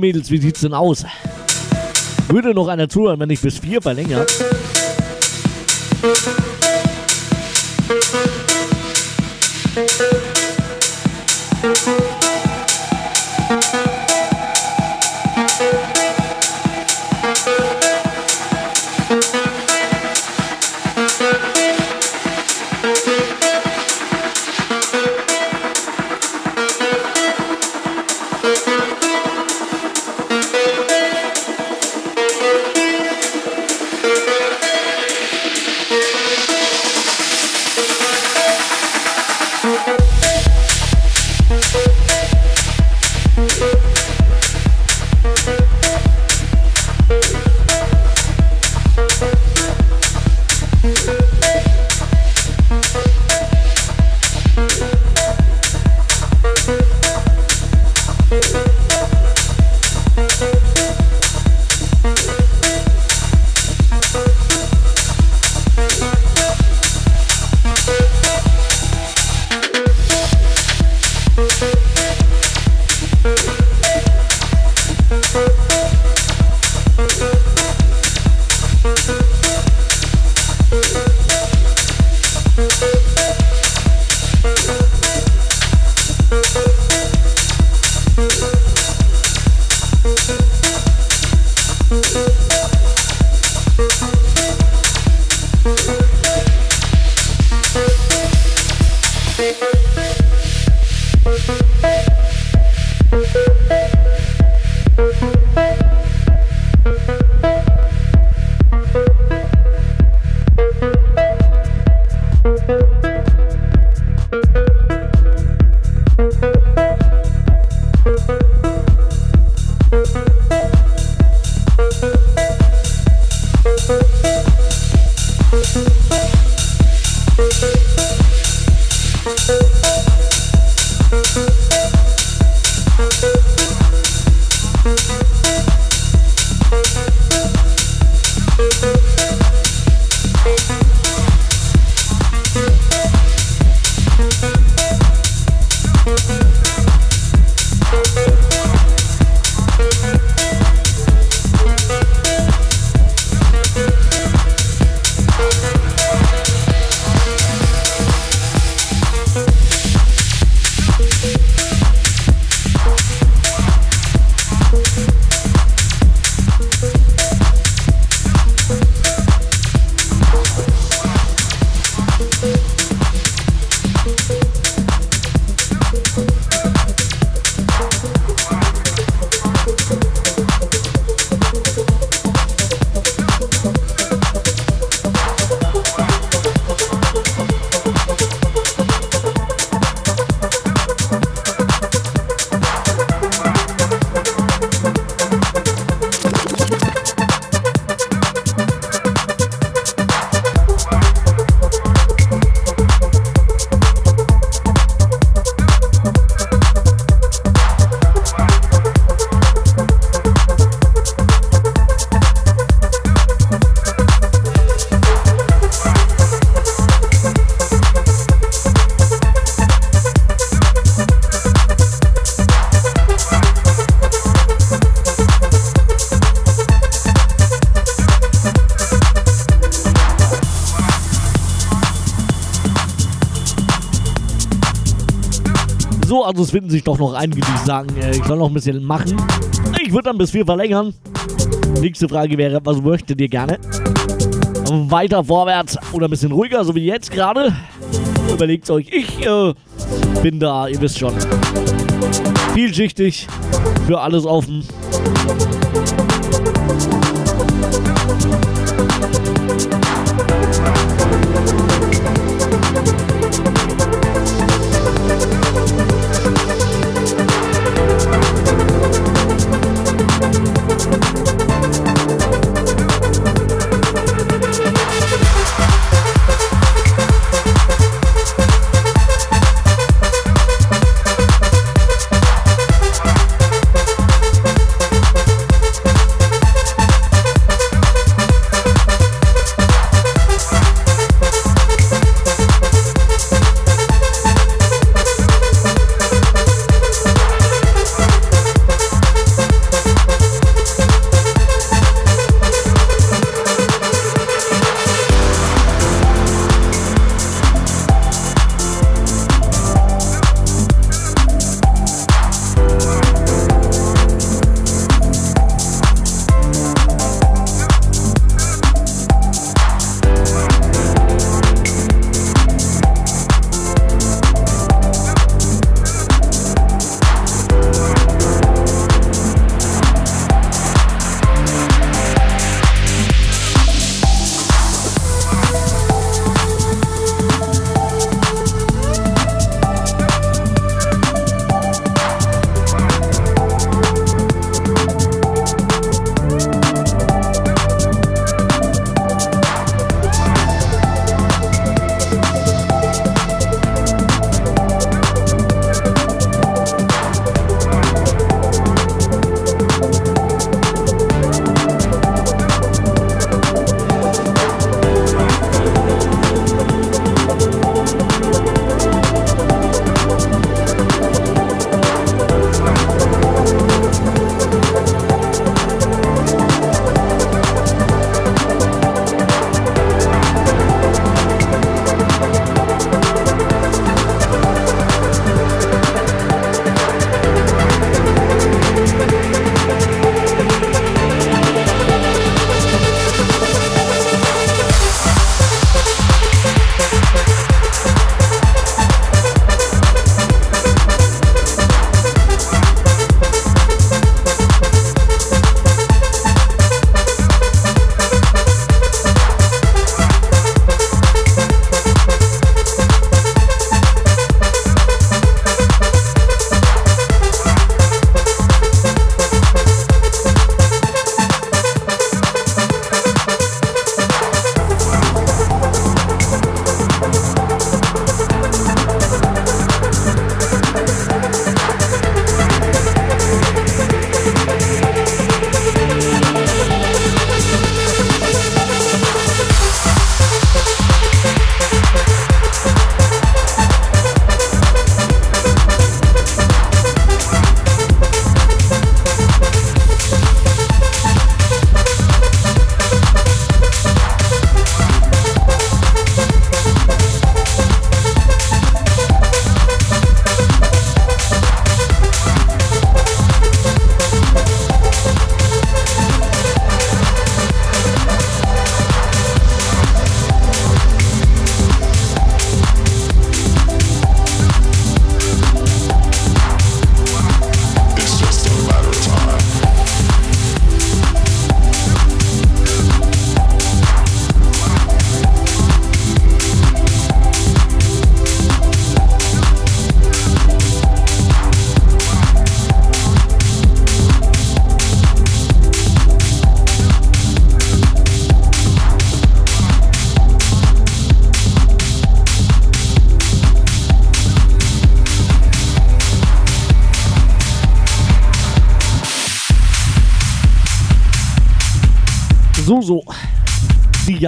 Mädels, wie sieht's denn aus? Würde noch einer zuhören, wenn ich bis vier verlängert? Es finden sich doch noch einige, die sagen, äh, ich soll noch ein bisschen machen. Ich würde dann bis vier verlängern. Nächste Frage wäre, was möchtet ihr gerne? Weiter vorwärts oder ein bisschen ruhiger, so wie jetzt gerade? Überlegt euch, ich äh, bin da, ihr wisst schon. Vielschichtig, für alles offen.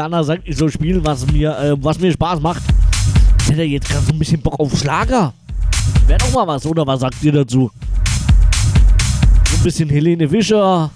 Indianer sagt, ich soll spielen, was mir, äh, was mir Spaß macht. Ich hätte jetzt gerade so ein bisschen Bock auf Schlager. Wäre doch mal was, oder was sagt ihr dazu? So ein bisschen Helene Fischer,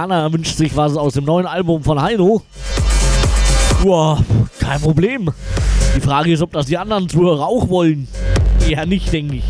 Diana wünscht sich was aus dem neuen Album von Heino. Boah, kein Problem. Die Frage ist, ob das die anderen Zuhörer auch wollen. Eher nicht, denke ich.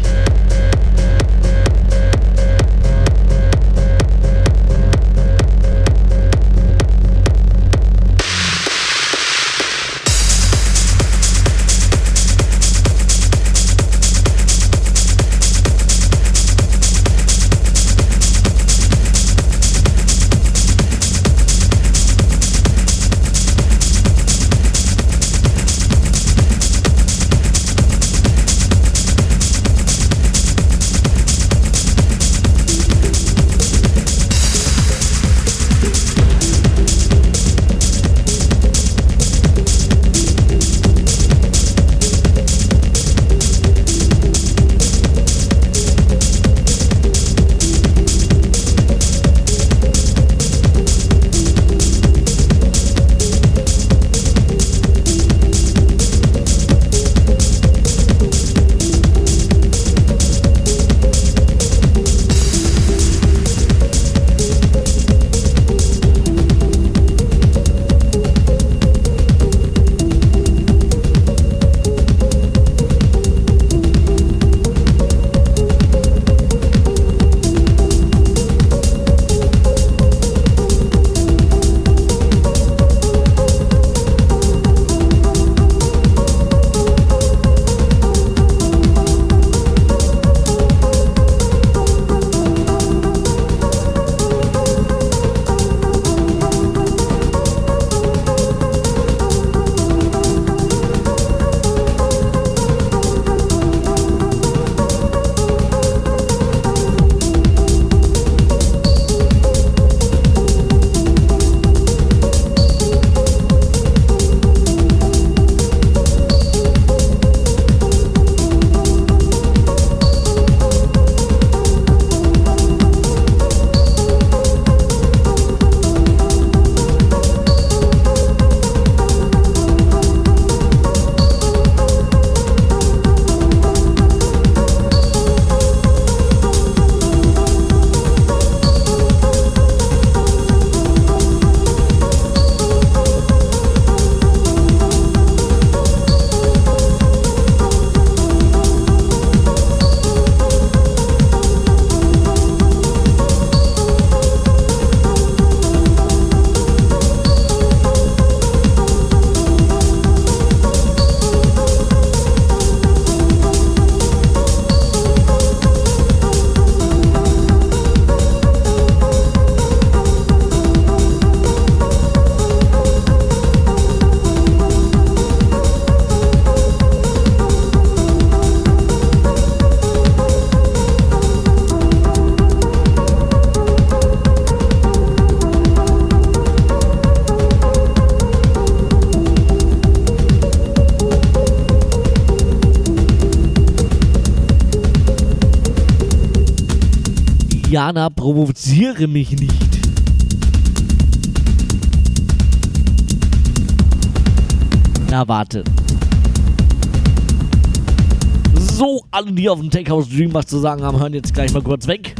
Jana, provoziere mich nicht. Na, warte. So, alle, die auf dem Tech Dream was zu sagen haben, hören jetzt gleich mal kurz weg.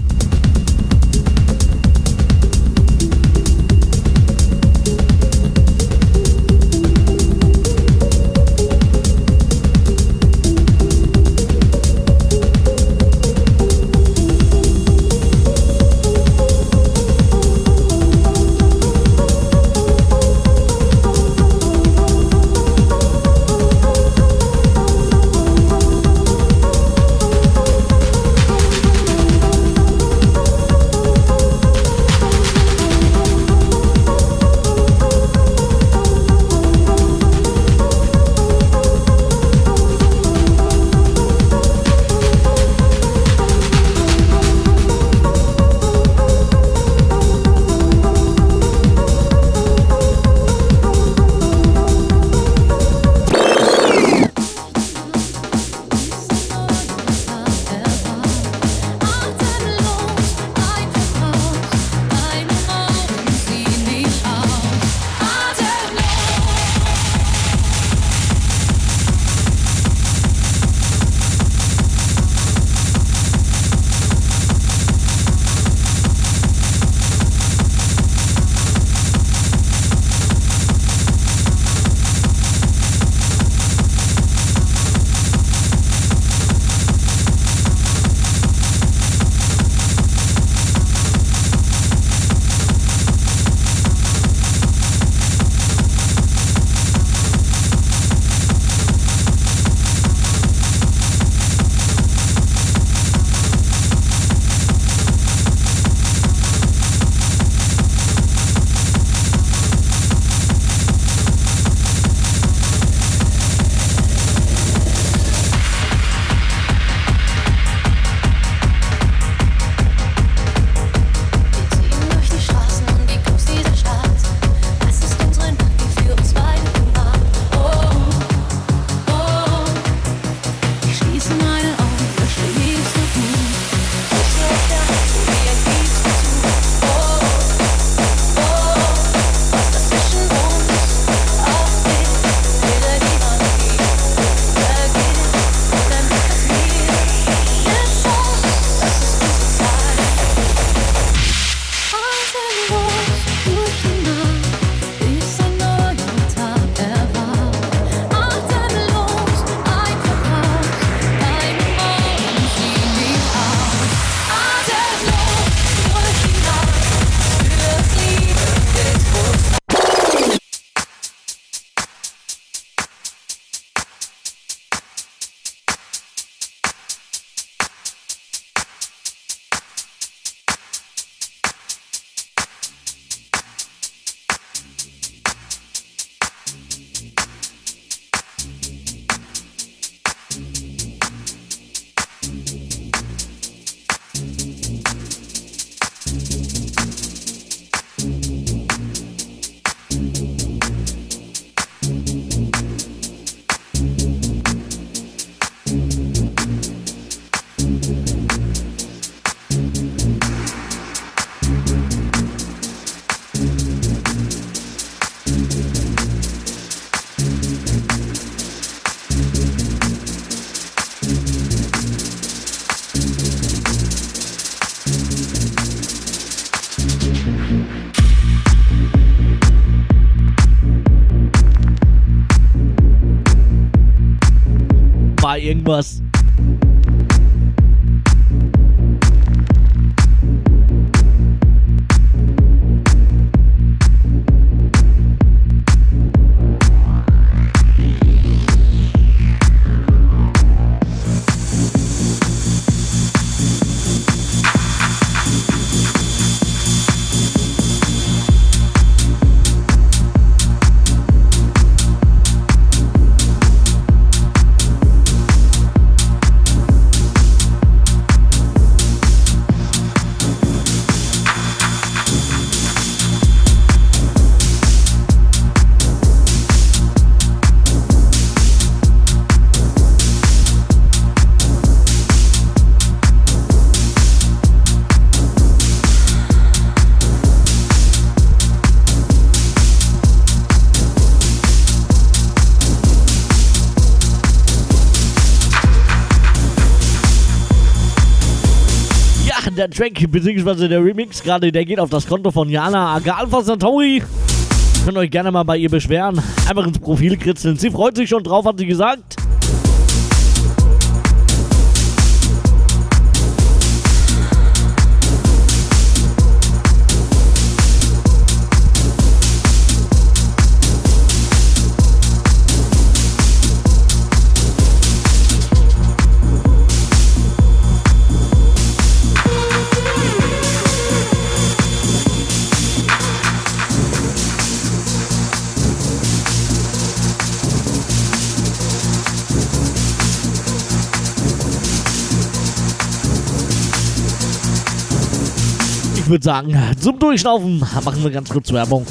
War der Track bzw. der Remix gerade, der geht auf das Konto von Jana Agalfa Santori. Könnt euch gerne mal bei ihr beschweren. Einfach ins Profil kritzeln. Sie freut sich schon drauf, hat sie gesagt. Würde sagen, zum Durchlaufen machen wir ganz kurz Werbung.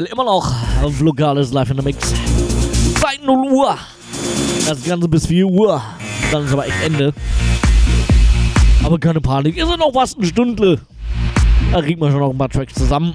Aktuell immer noch auf Lokales Live in the Mix. Seit 0 Uhr. Das Ganze bis 4 Uhr. Dann ist aber echt Ende. Aber keine Panik. Ist ja noch fast eine Stunde. Da kriegt man schon noch ein paar Tracks zusammen.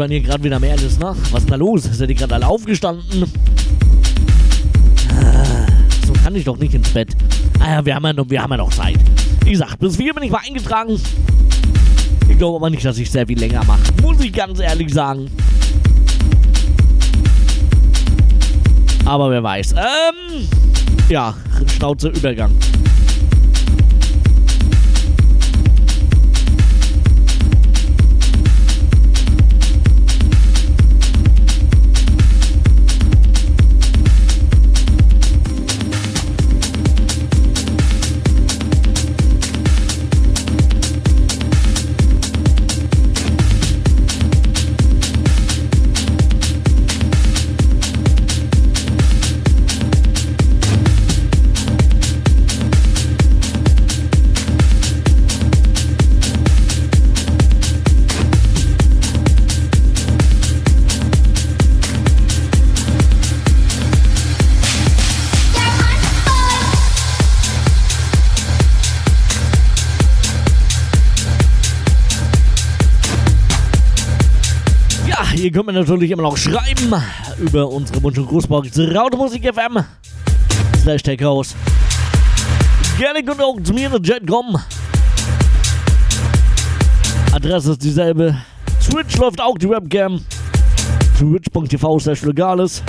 waren hier gerade wieder mehr alles, ne? Was ist da los? Sind die gerade alle aufgestanden? Ah, so kann ich doch nicht ins Bett. Ah ja, wir haben ja noch, wir haben ja noch Zeit. Wie gesagt, bis vier bin ich mal eingetragen. Ich glaube aber nicht, dass ich sehr viel länger mache. Muss ich ganz ehrlich sagen. Aber wer weiß. Ähm, ja, Schnauze Übergang. Ihr könnt mir natürlich immer noch schreiben über unsere Wunsch- und Grußbox Rautemusik FM slash Techhouse. Gerne könnt ihr auch zu mir in Chat kommen. Adresse ist dieselbe. Twitch läuft auch die Webcam. Twitch.tv slash legales.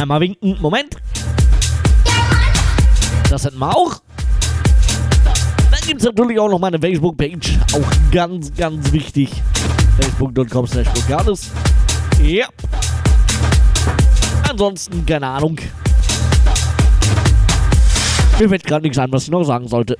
Einmal winken. Moment. Das hätten wir auch. Dann gibt es natürlich auch noch meine Facebook-Page. Auch ganz, ganz wichtig. Facebook.com slash legales. Ja. Ansonsten, keine Ahnung. Mir fällt gerade nichts ein, was ich noch sagen sollte.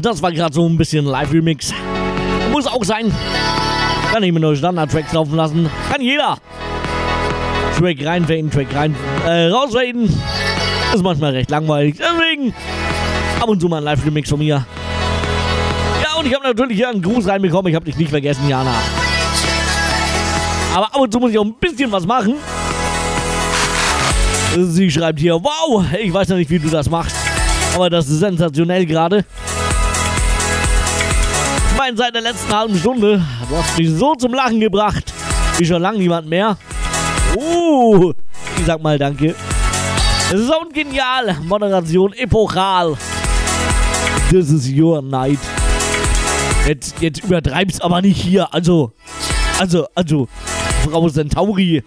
Das war gerade so ein bisschen Live-Remix. Muss auch sein. Kann ich mir nur Standard-Tracks laufen lassen. Kann jeder. Track reinfaden, Track rein, äh, rausfaden. Ist manchmal recht langweilig. Deswegen ab und zu mal ein Live-Remix von mir. Ja, und ich habe natürlich hier einen Gruß reinbekommen. Ich habe dich nicht vergessen, Jana. Aber ab und zu muss ich auch ein bisschen was machen. Sie schreibt hier, wow, ich weiß noch nicht, wie du das machst. Aber das ist sensationell gerade. Meine, seit der letzten halben Stunde, du hast mich so zum Lachen gebracht, wie schon lange niemand mehr. Uh, ich sag mal danke. So genial. Moderation epochal. This is your night. Jetzt, jetzt übertreib's aber nicht hier. Also, also, also, Frau Centauri.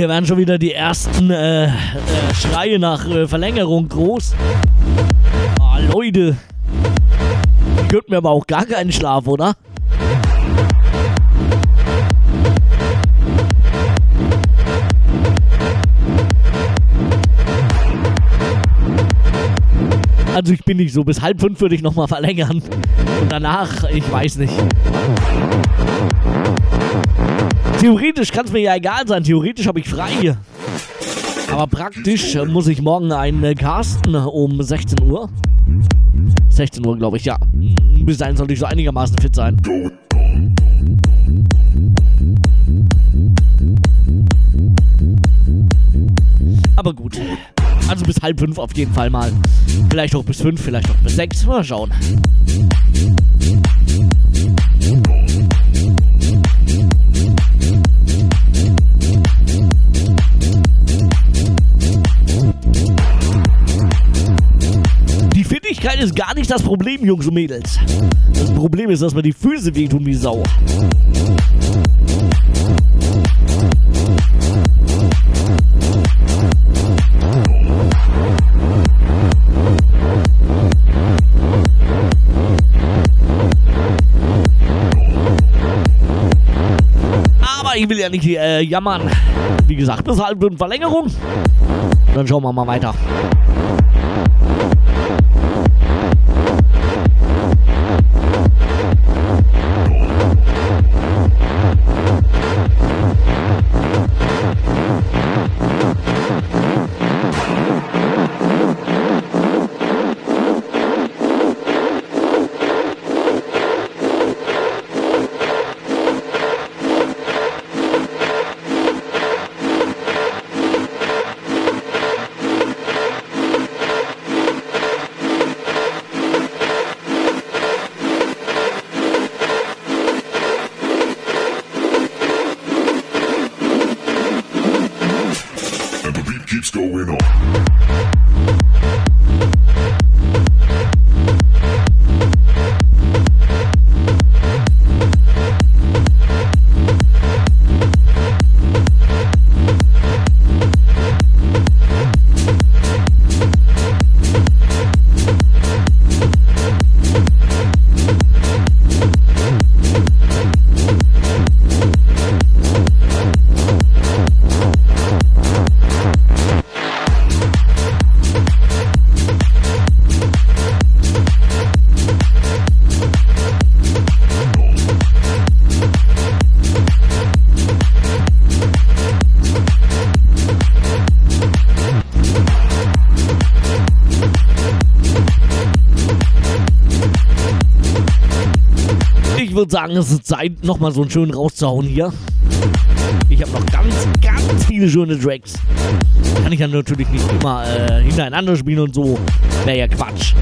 Hier werden schon wieder die ersten äh, äh, Schreie nach äh, Verlängerung groß. Oh, Leute. Könnte mir aber auch gar keinen Schlaf, oder? Also ich bin nicht so, bis halb fünf würde ich nochmal verlängern. Und danach, ich weiß nicht. Theoretisch kann es mir ja egal sein. Theoretisch habe ich frei hier. Aber praktisch äh, muss ich morgen einen äh, casten um 16 Uhr. 16 Uhr, glaube ich, ja. Bis dahin sollte ich so einigermaßen fit sein. Aber gut. Also bis halb fünf auf jeden Fall mal. Vielleicht auch bis fünf, vielleicht auch bis sechs. Mal schauen. Nicht das Problem, Jungs und Mädels. Das Problem ist, dass mir die Füße wehtun wie Sau. Aber ich will ja nicht äh, jammern. Wie gesagt, bis halb Verlängerung. Dann schauen wir mal weiter. Sagen, es ist Zeit, nochmal so einen schönen rauszuhauen hier. Ich habe noch ganz, ganz viele schöne Tracks. Kann ich ja natürlich nicht immer äh, hintereinander spielen und so. Wäre ja Quatsch.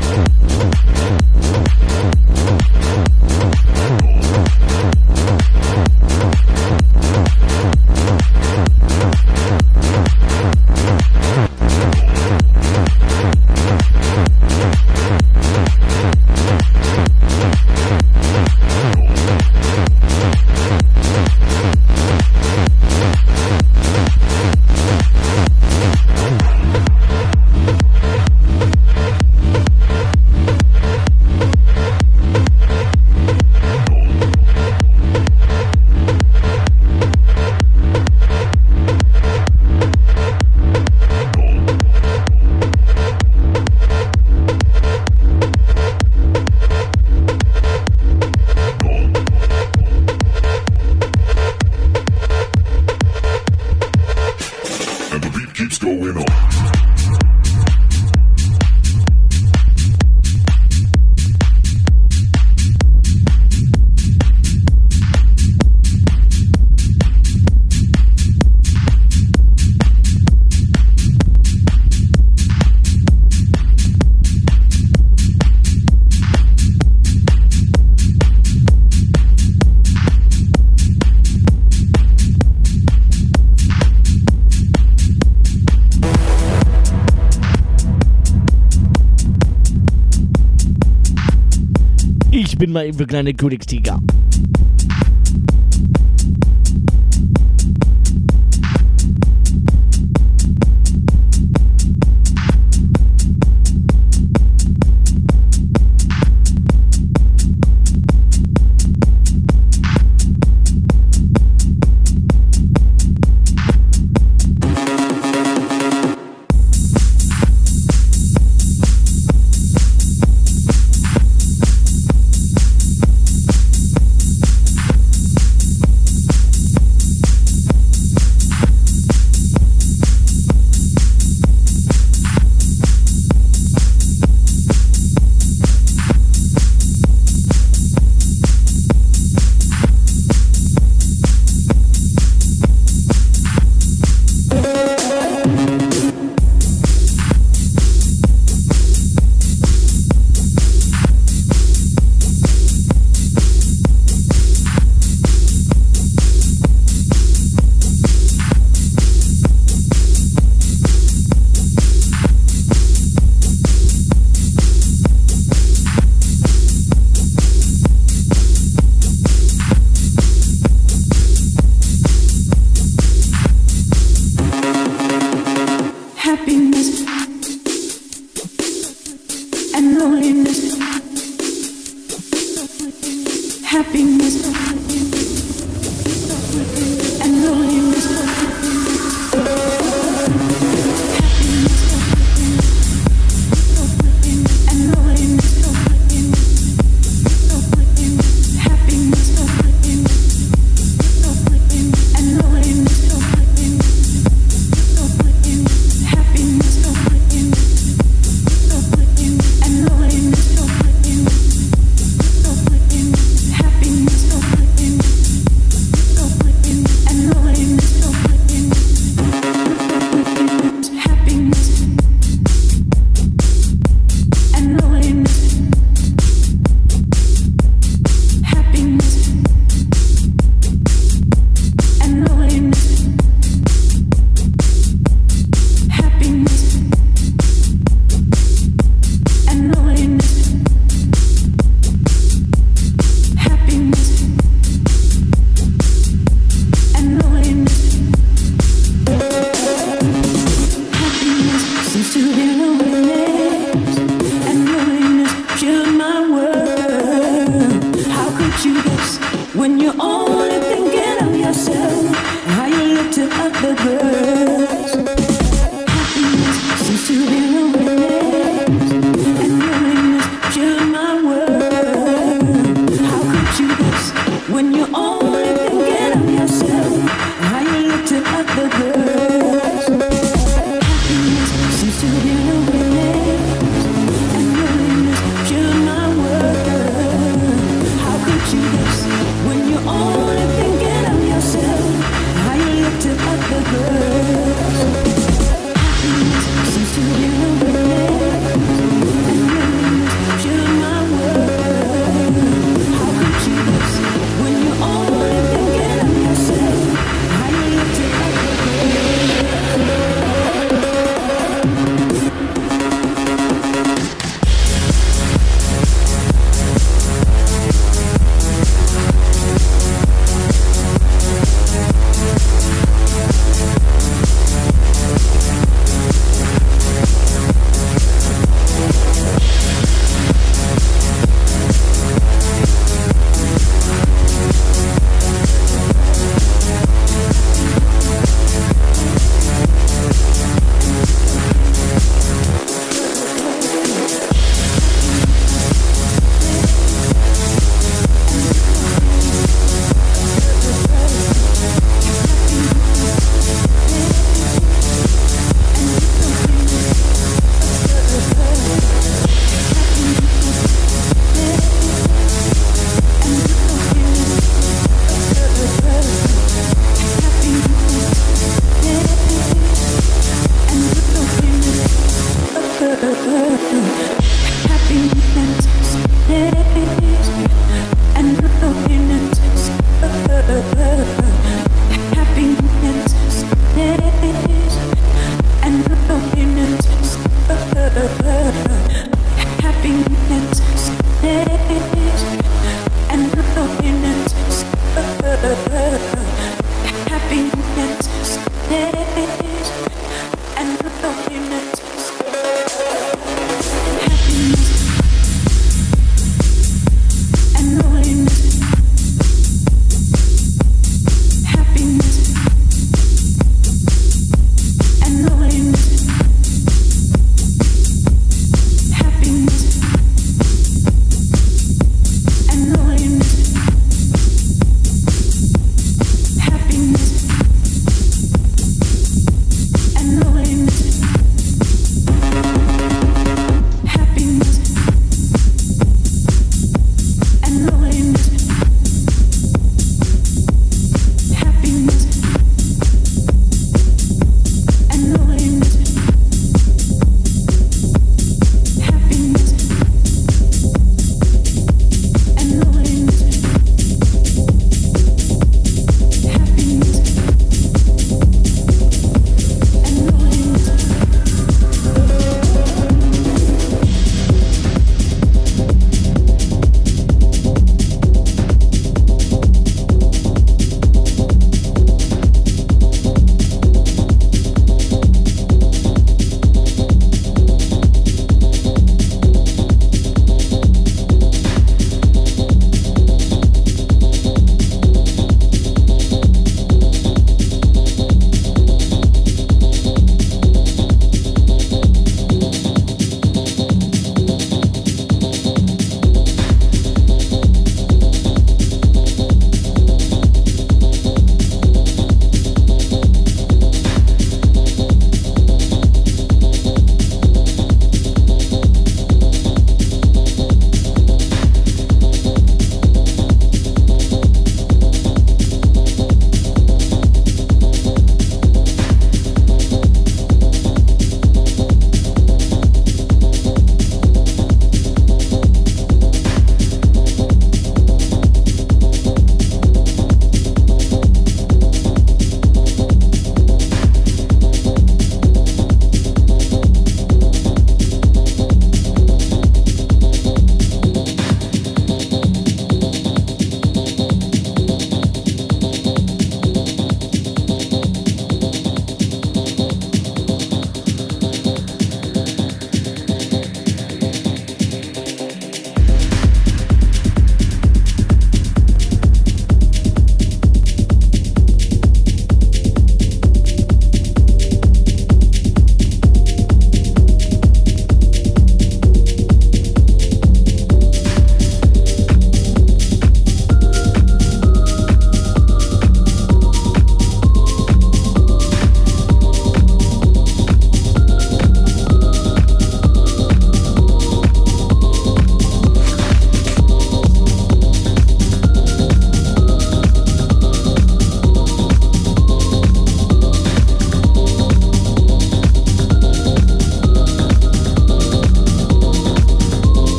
Für kleine Königstiger.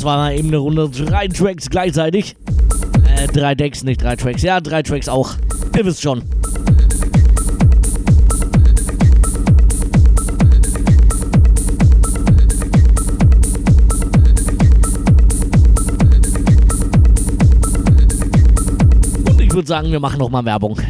Das war mal eben eine Runde. Drei Tracks gleichzeitig. Äh, drei Decks, nicht drei Tracks. Ja, drei Tracks auch. Ihr wisst schon. Und ich würde sagen, wir machen noch mal Werbung.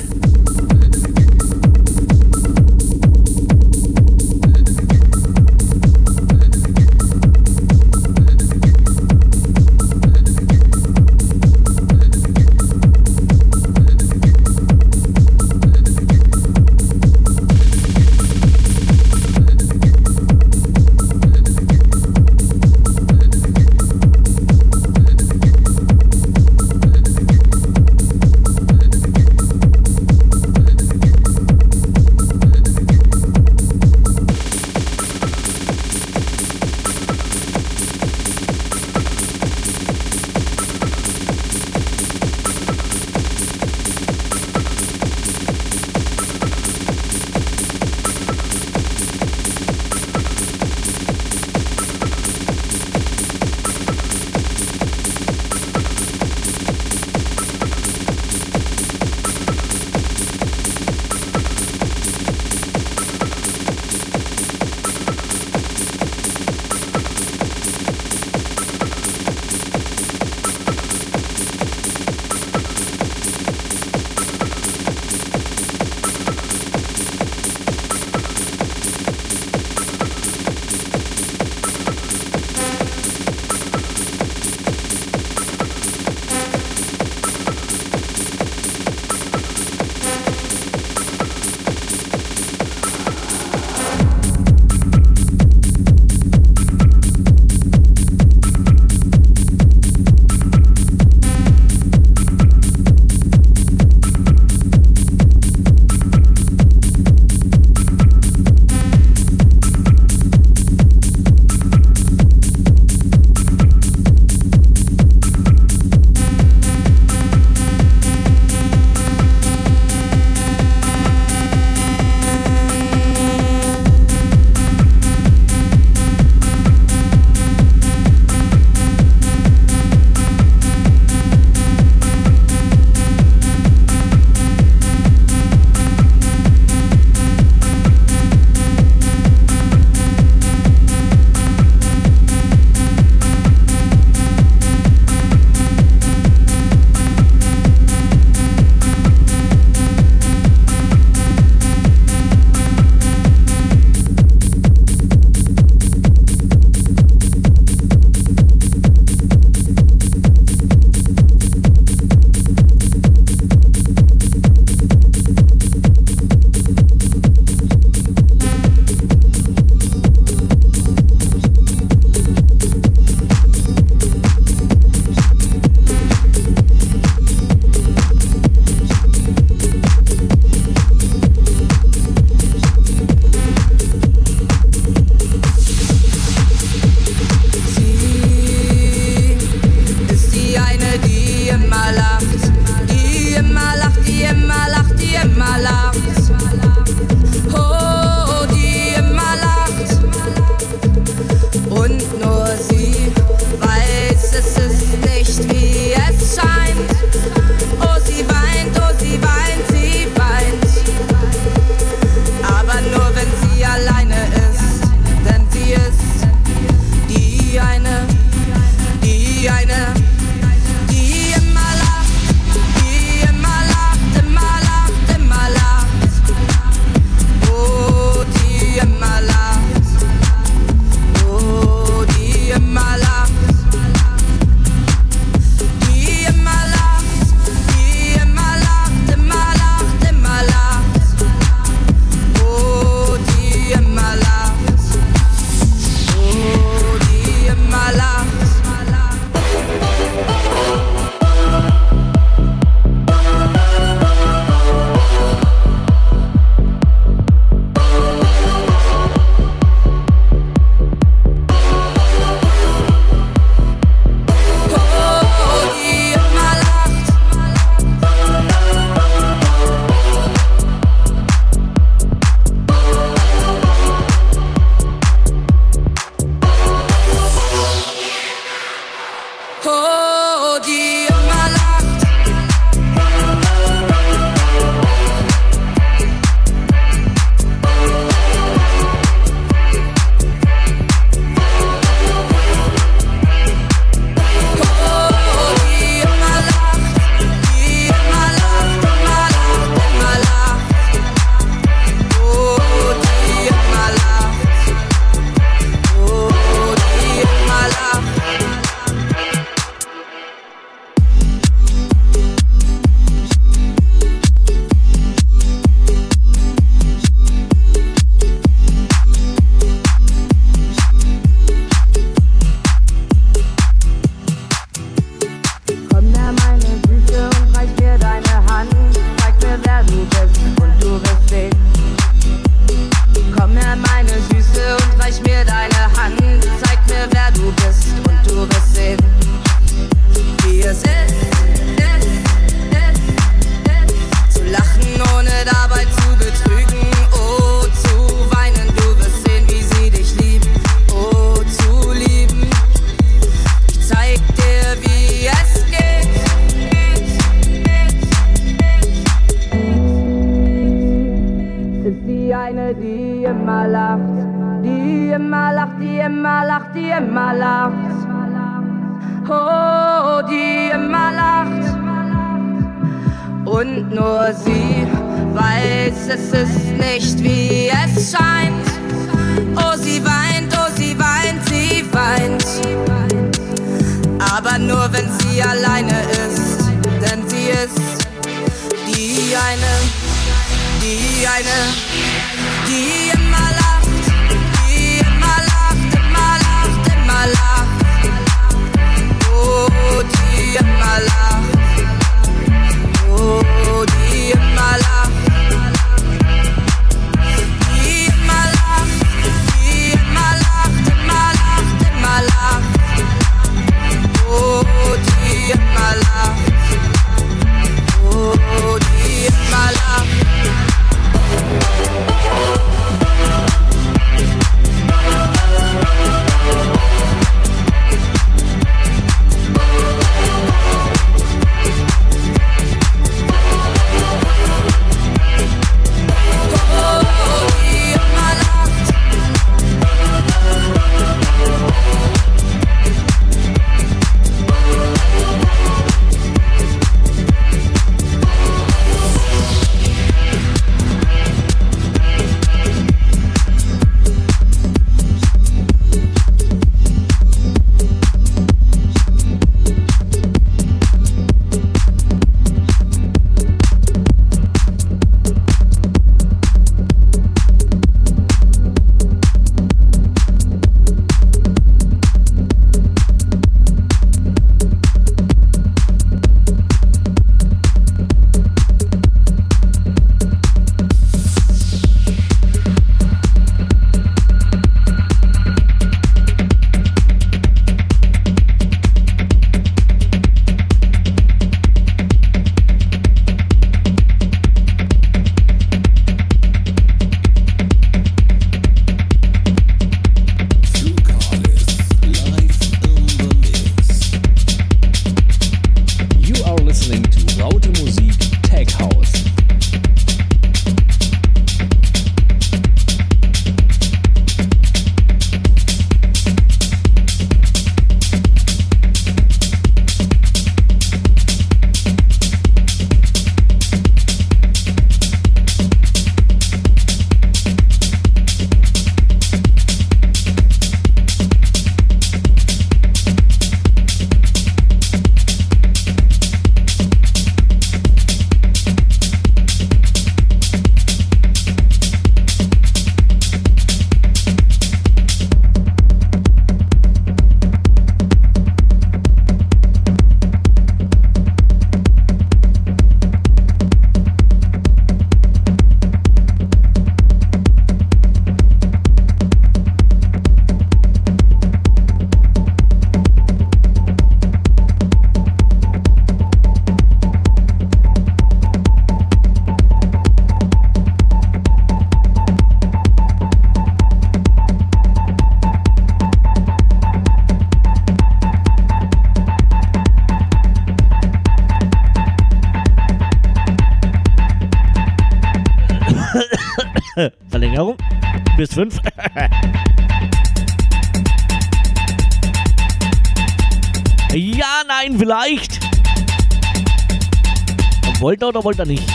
Wollt er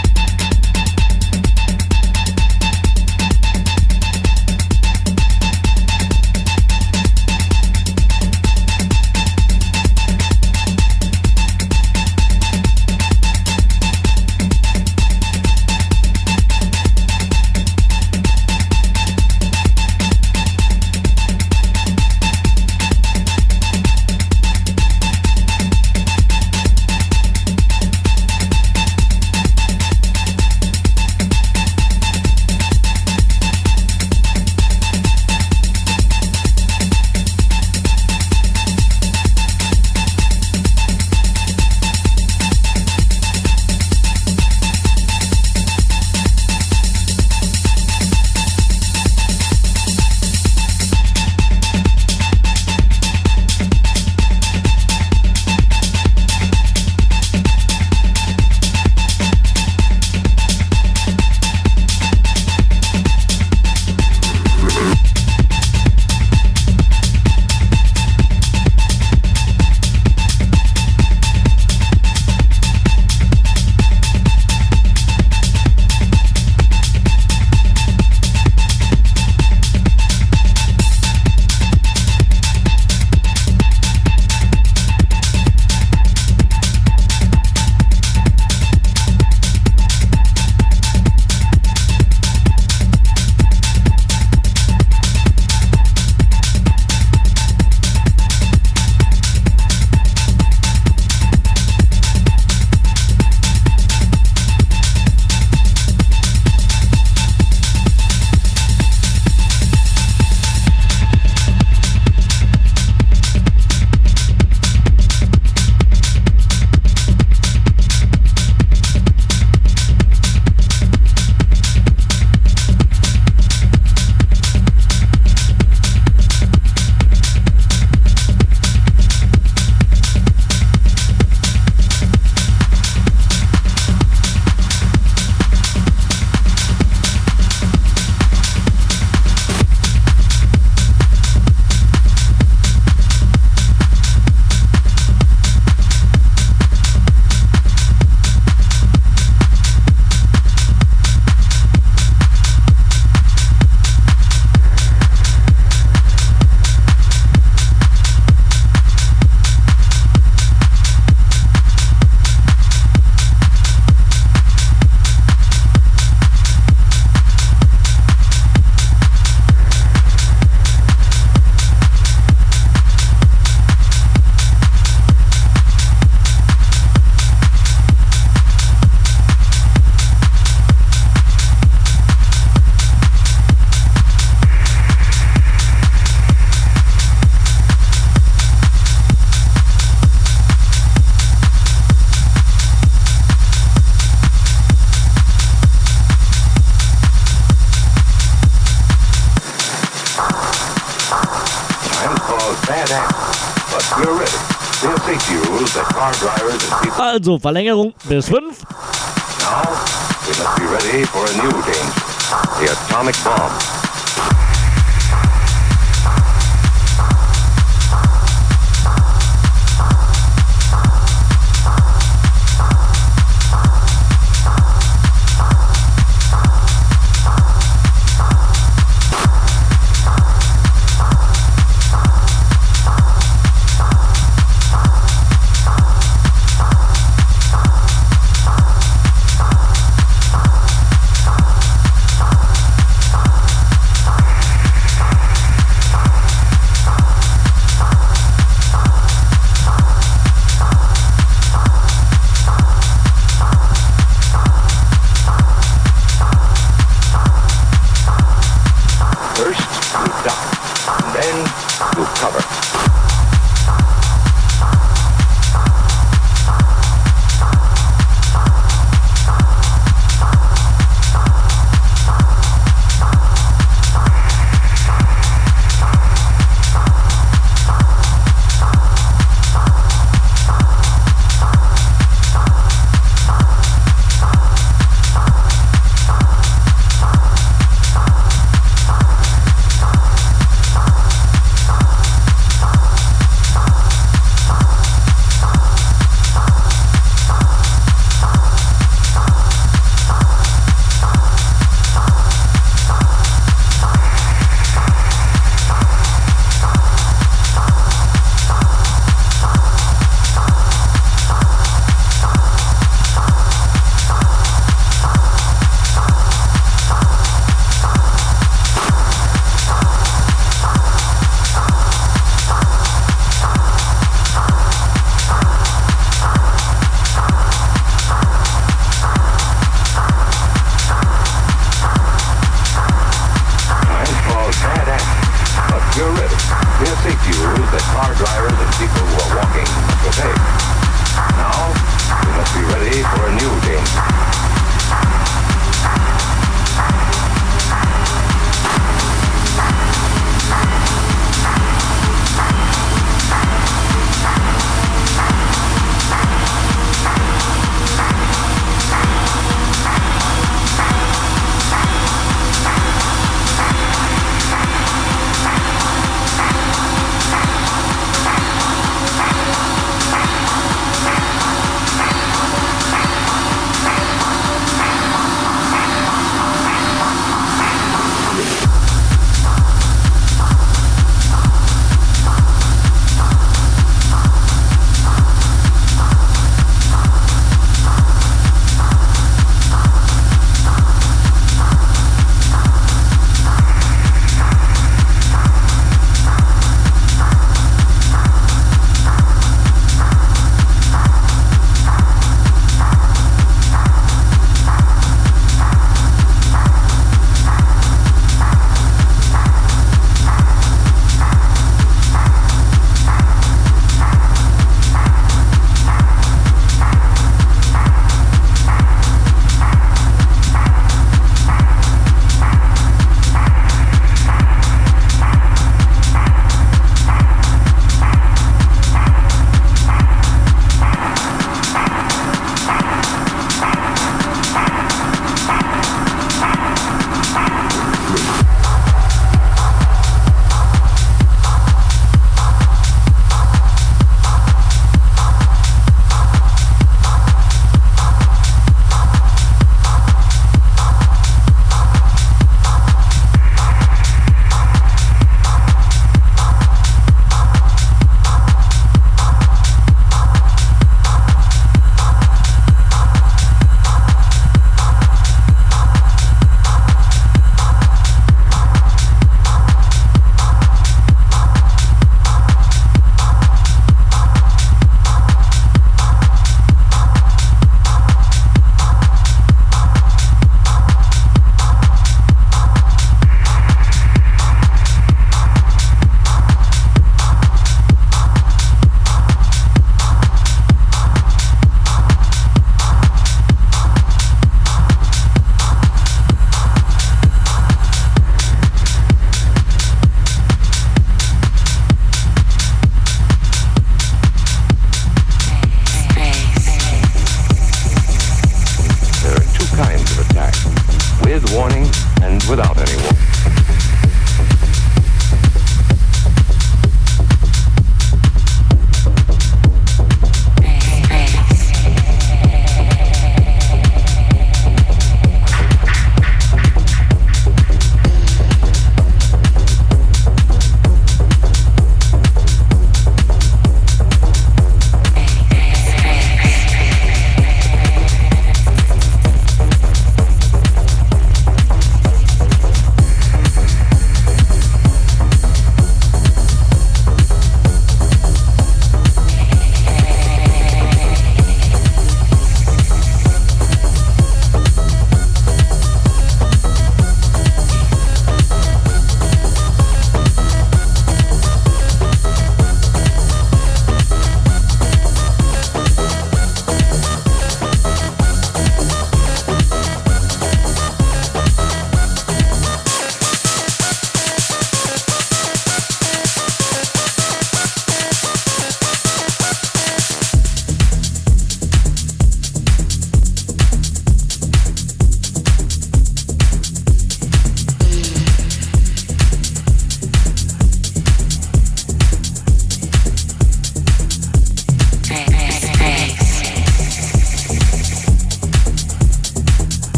Also, Verlängerung bis 5. now. We must be ready for a new danger, the atomic bomb.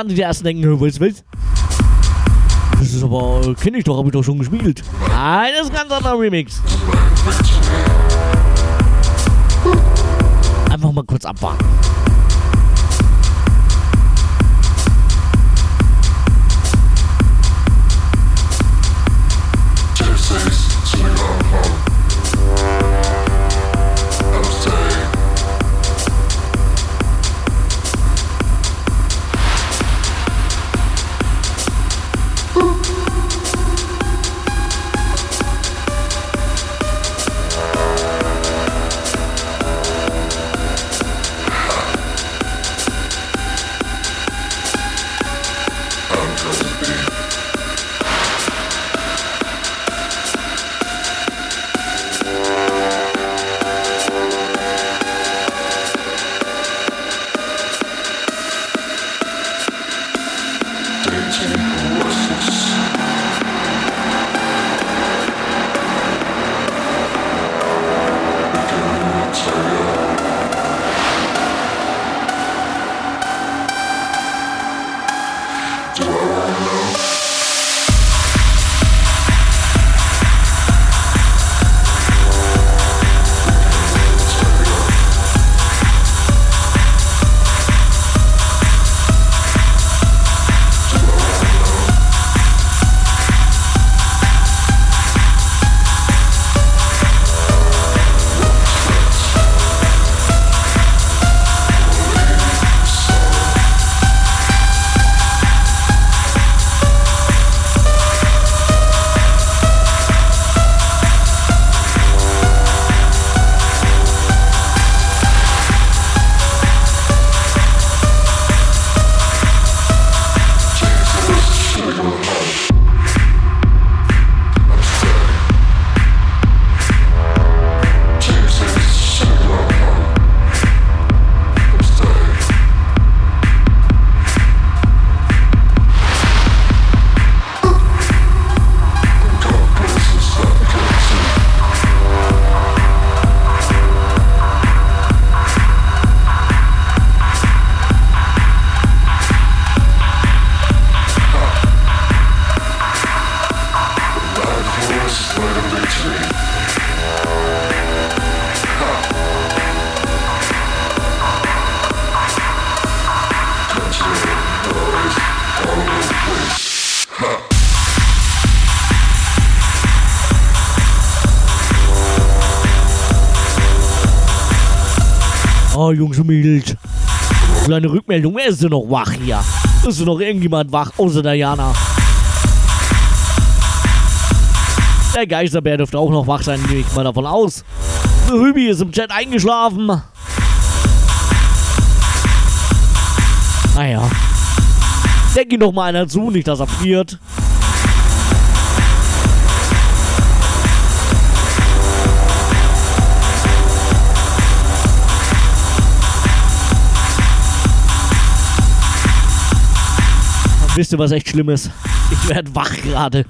Werden die ersten denken, was, was? Das ist aber, kenne ich doch, habe ich doch schon gespielt. Nein, das ist ein ganz anderer Remix. Einfach mal kurz abwarten. Jungs und Mädels. Kleine Rückmeldung, wer ist denn noch wach hier? Ist denn noch irgendjemand wach, außer der Jana? Der Geisterbär dürfte auch noch wach sein, gehe ich mal davon aus. Rübi ist im Chat eingeschlafen. Naja. Denk ihm doch mal einer zu, nicht dass er friert. Wisst ihr, was echt schlimm ist? Ich werde wach gerade.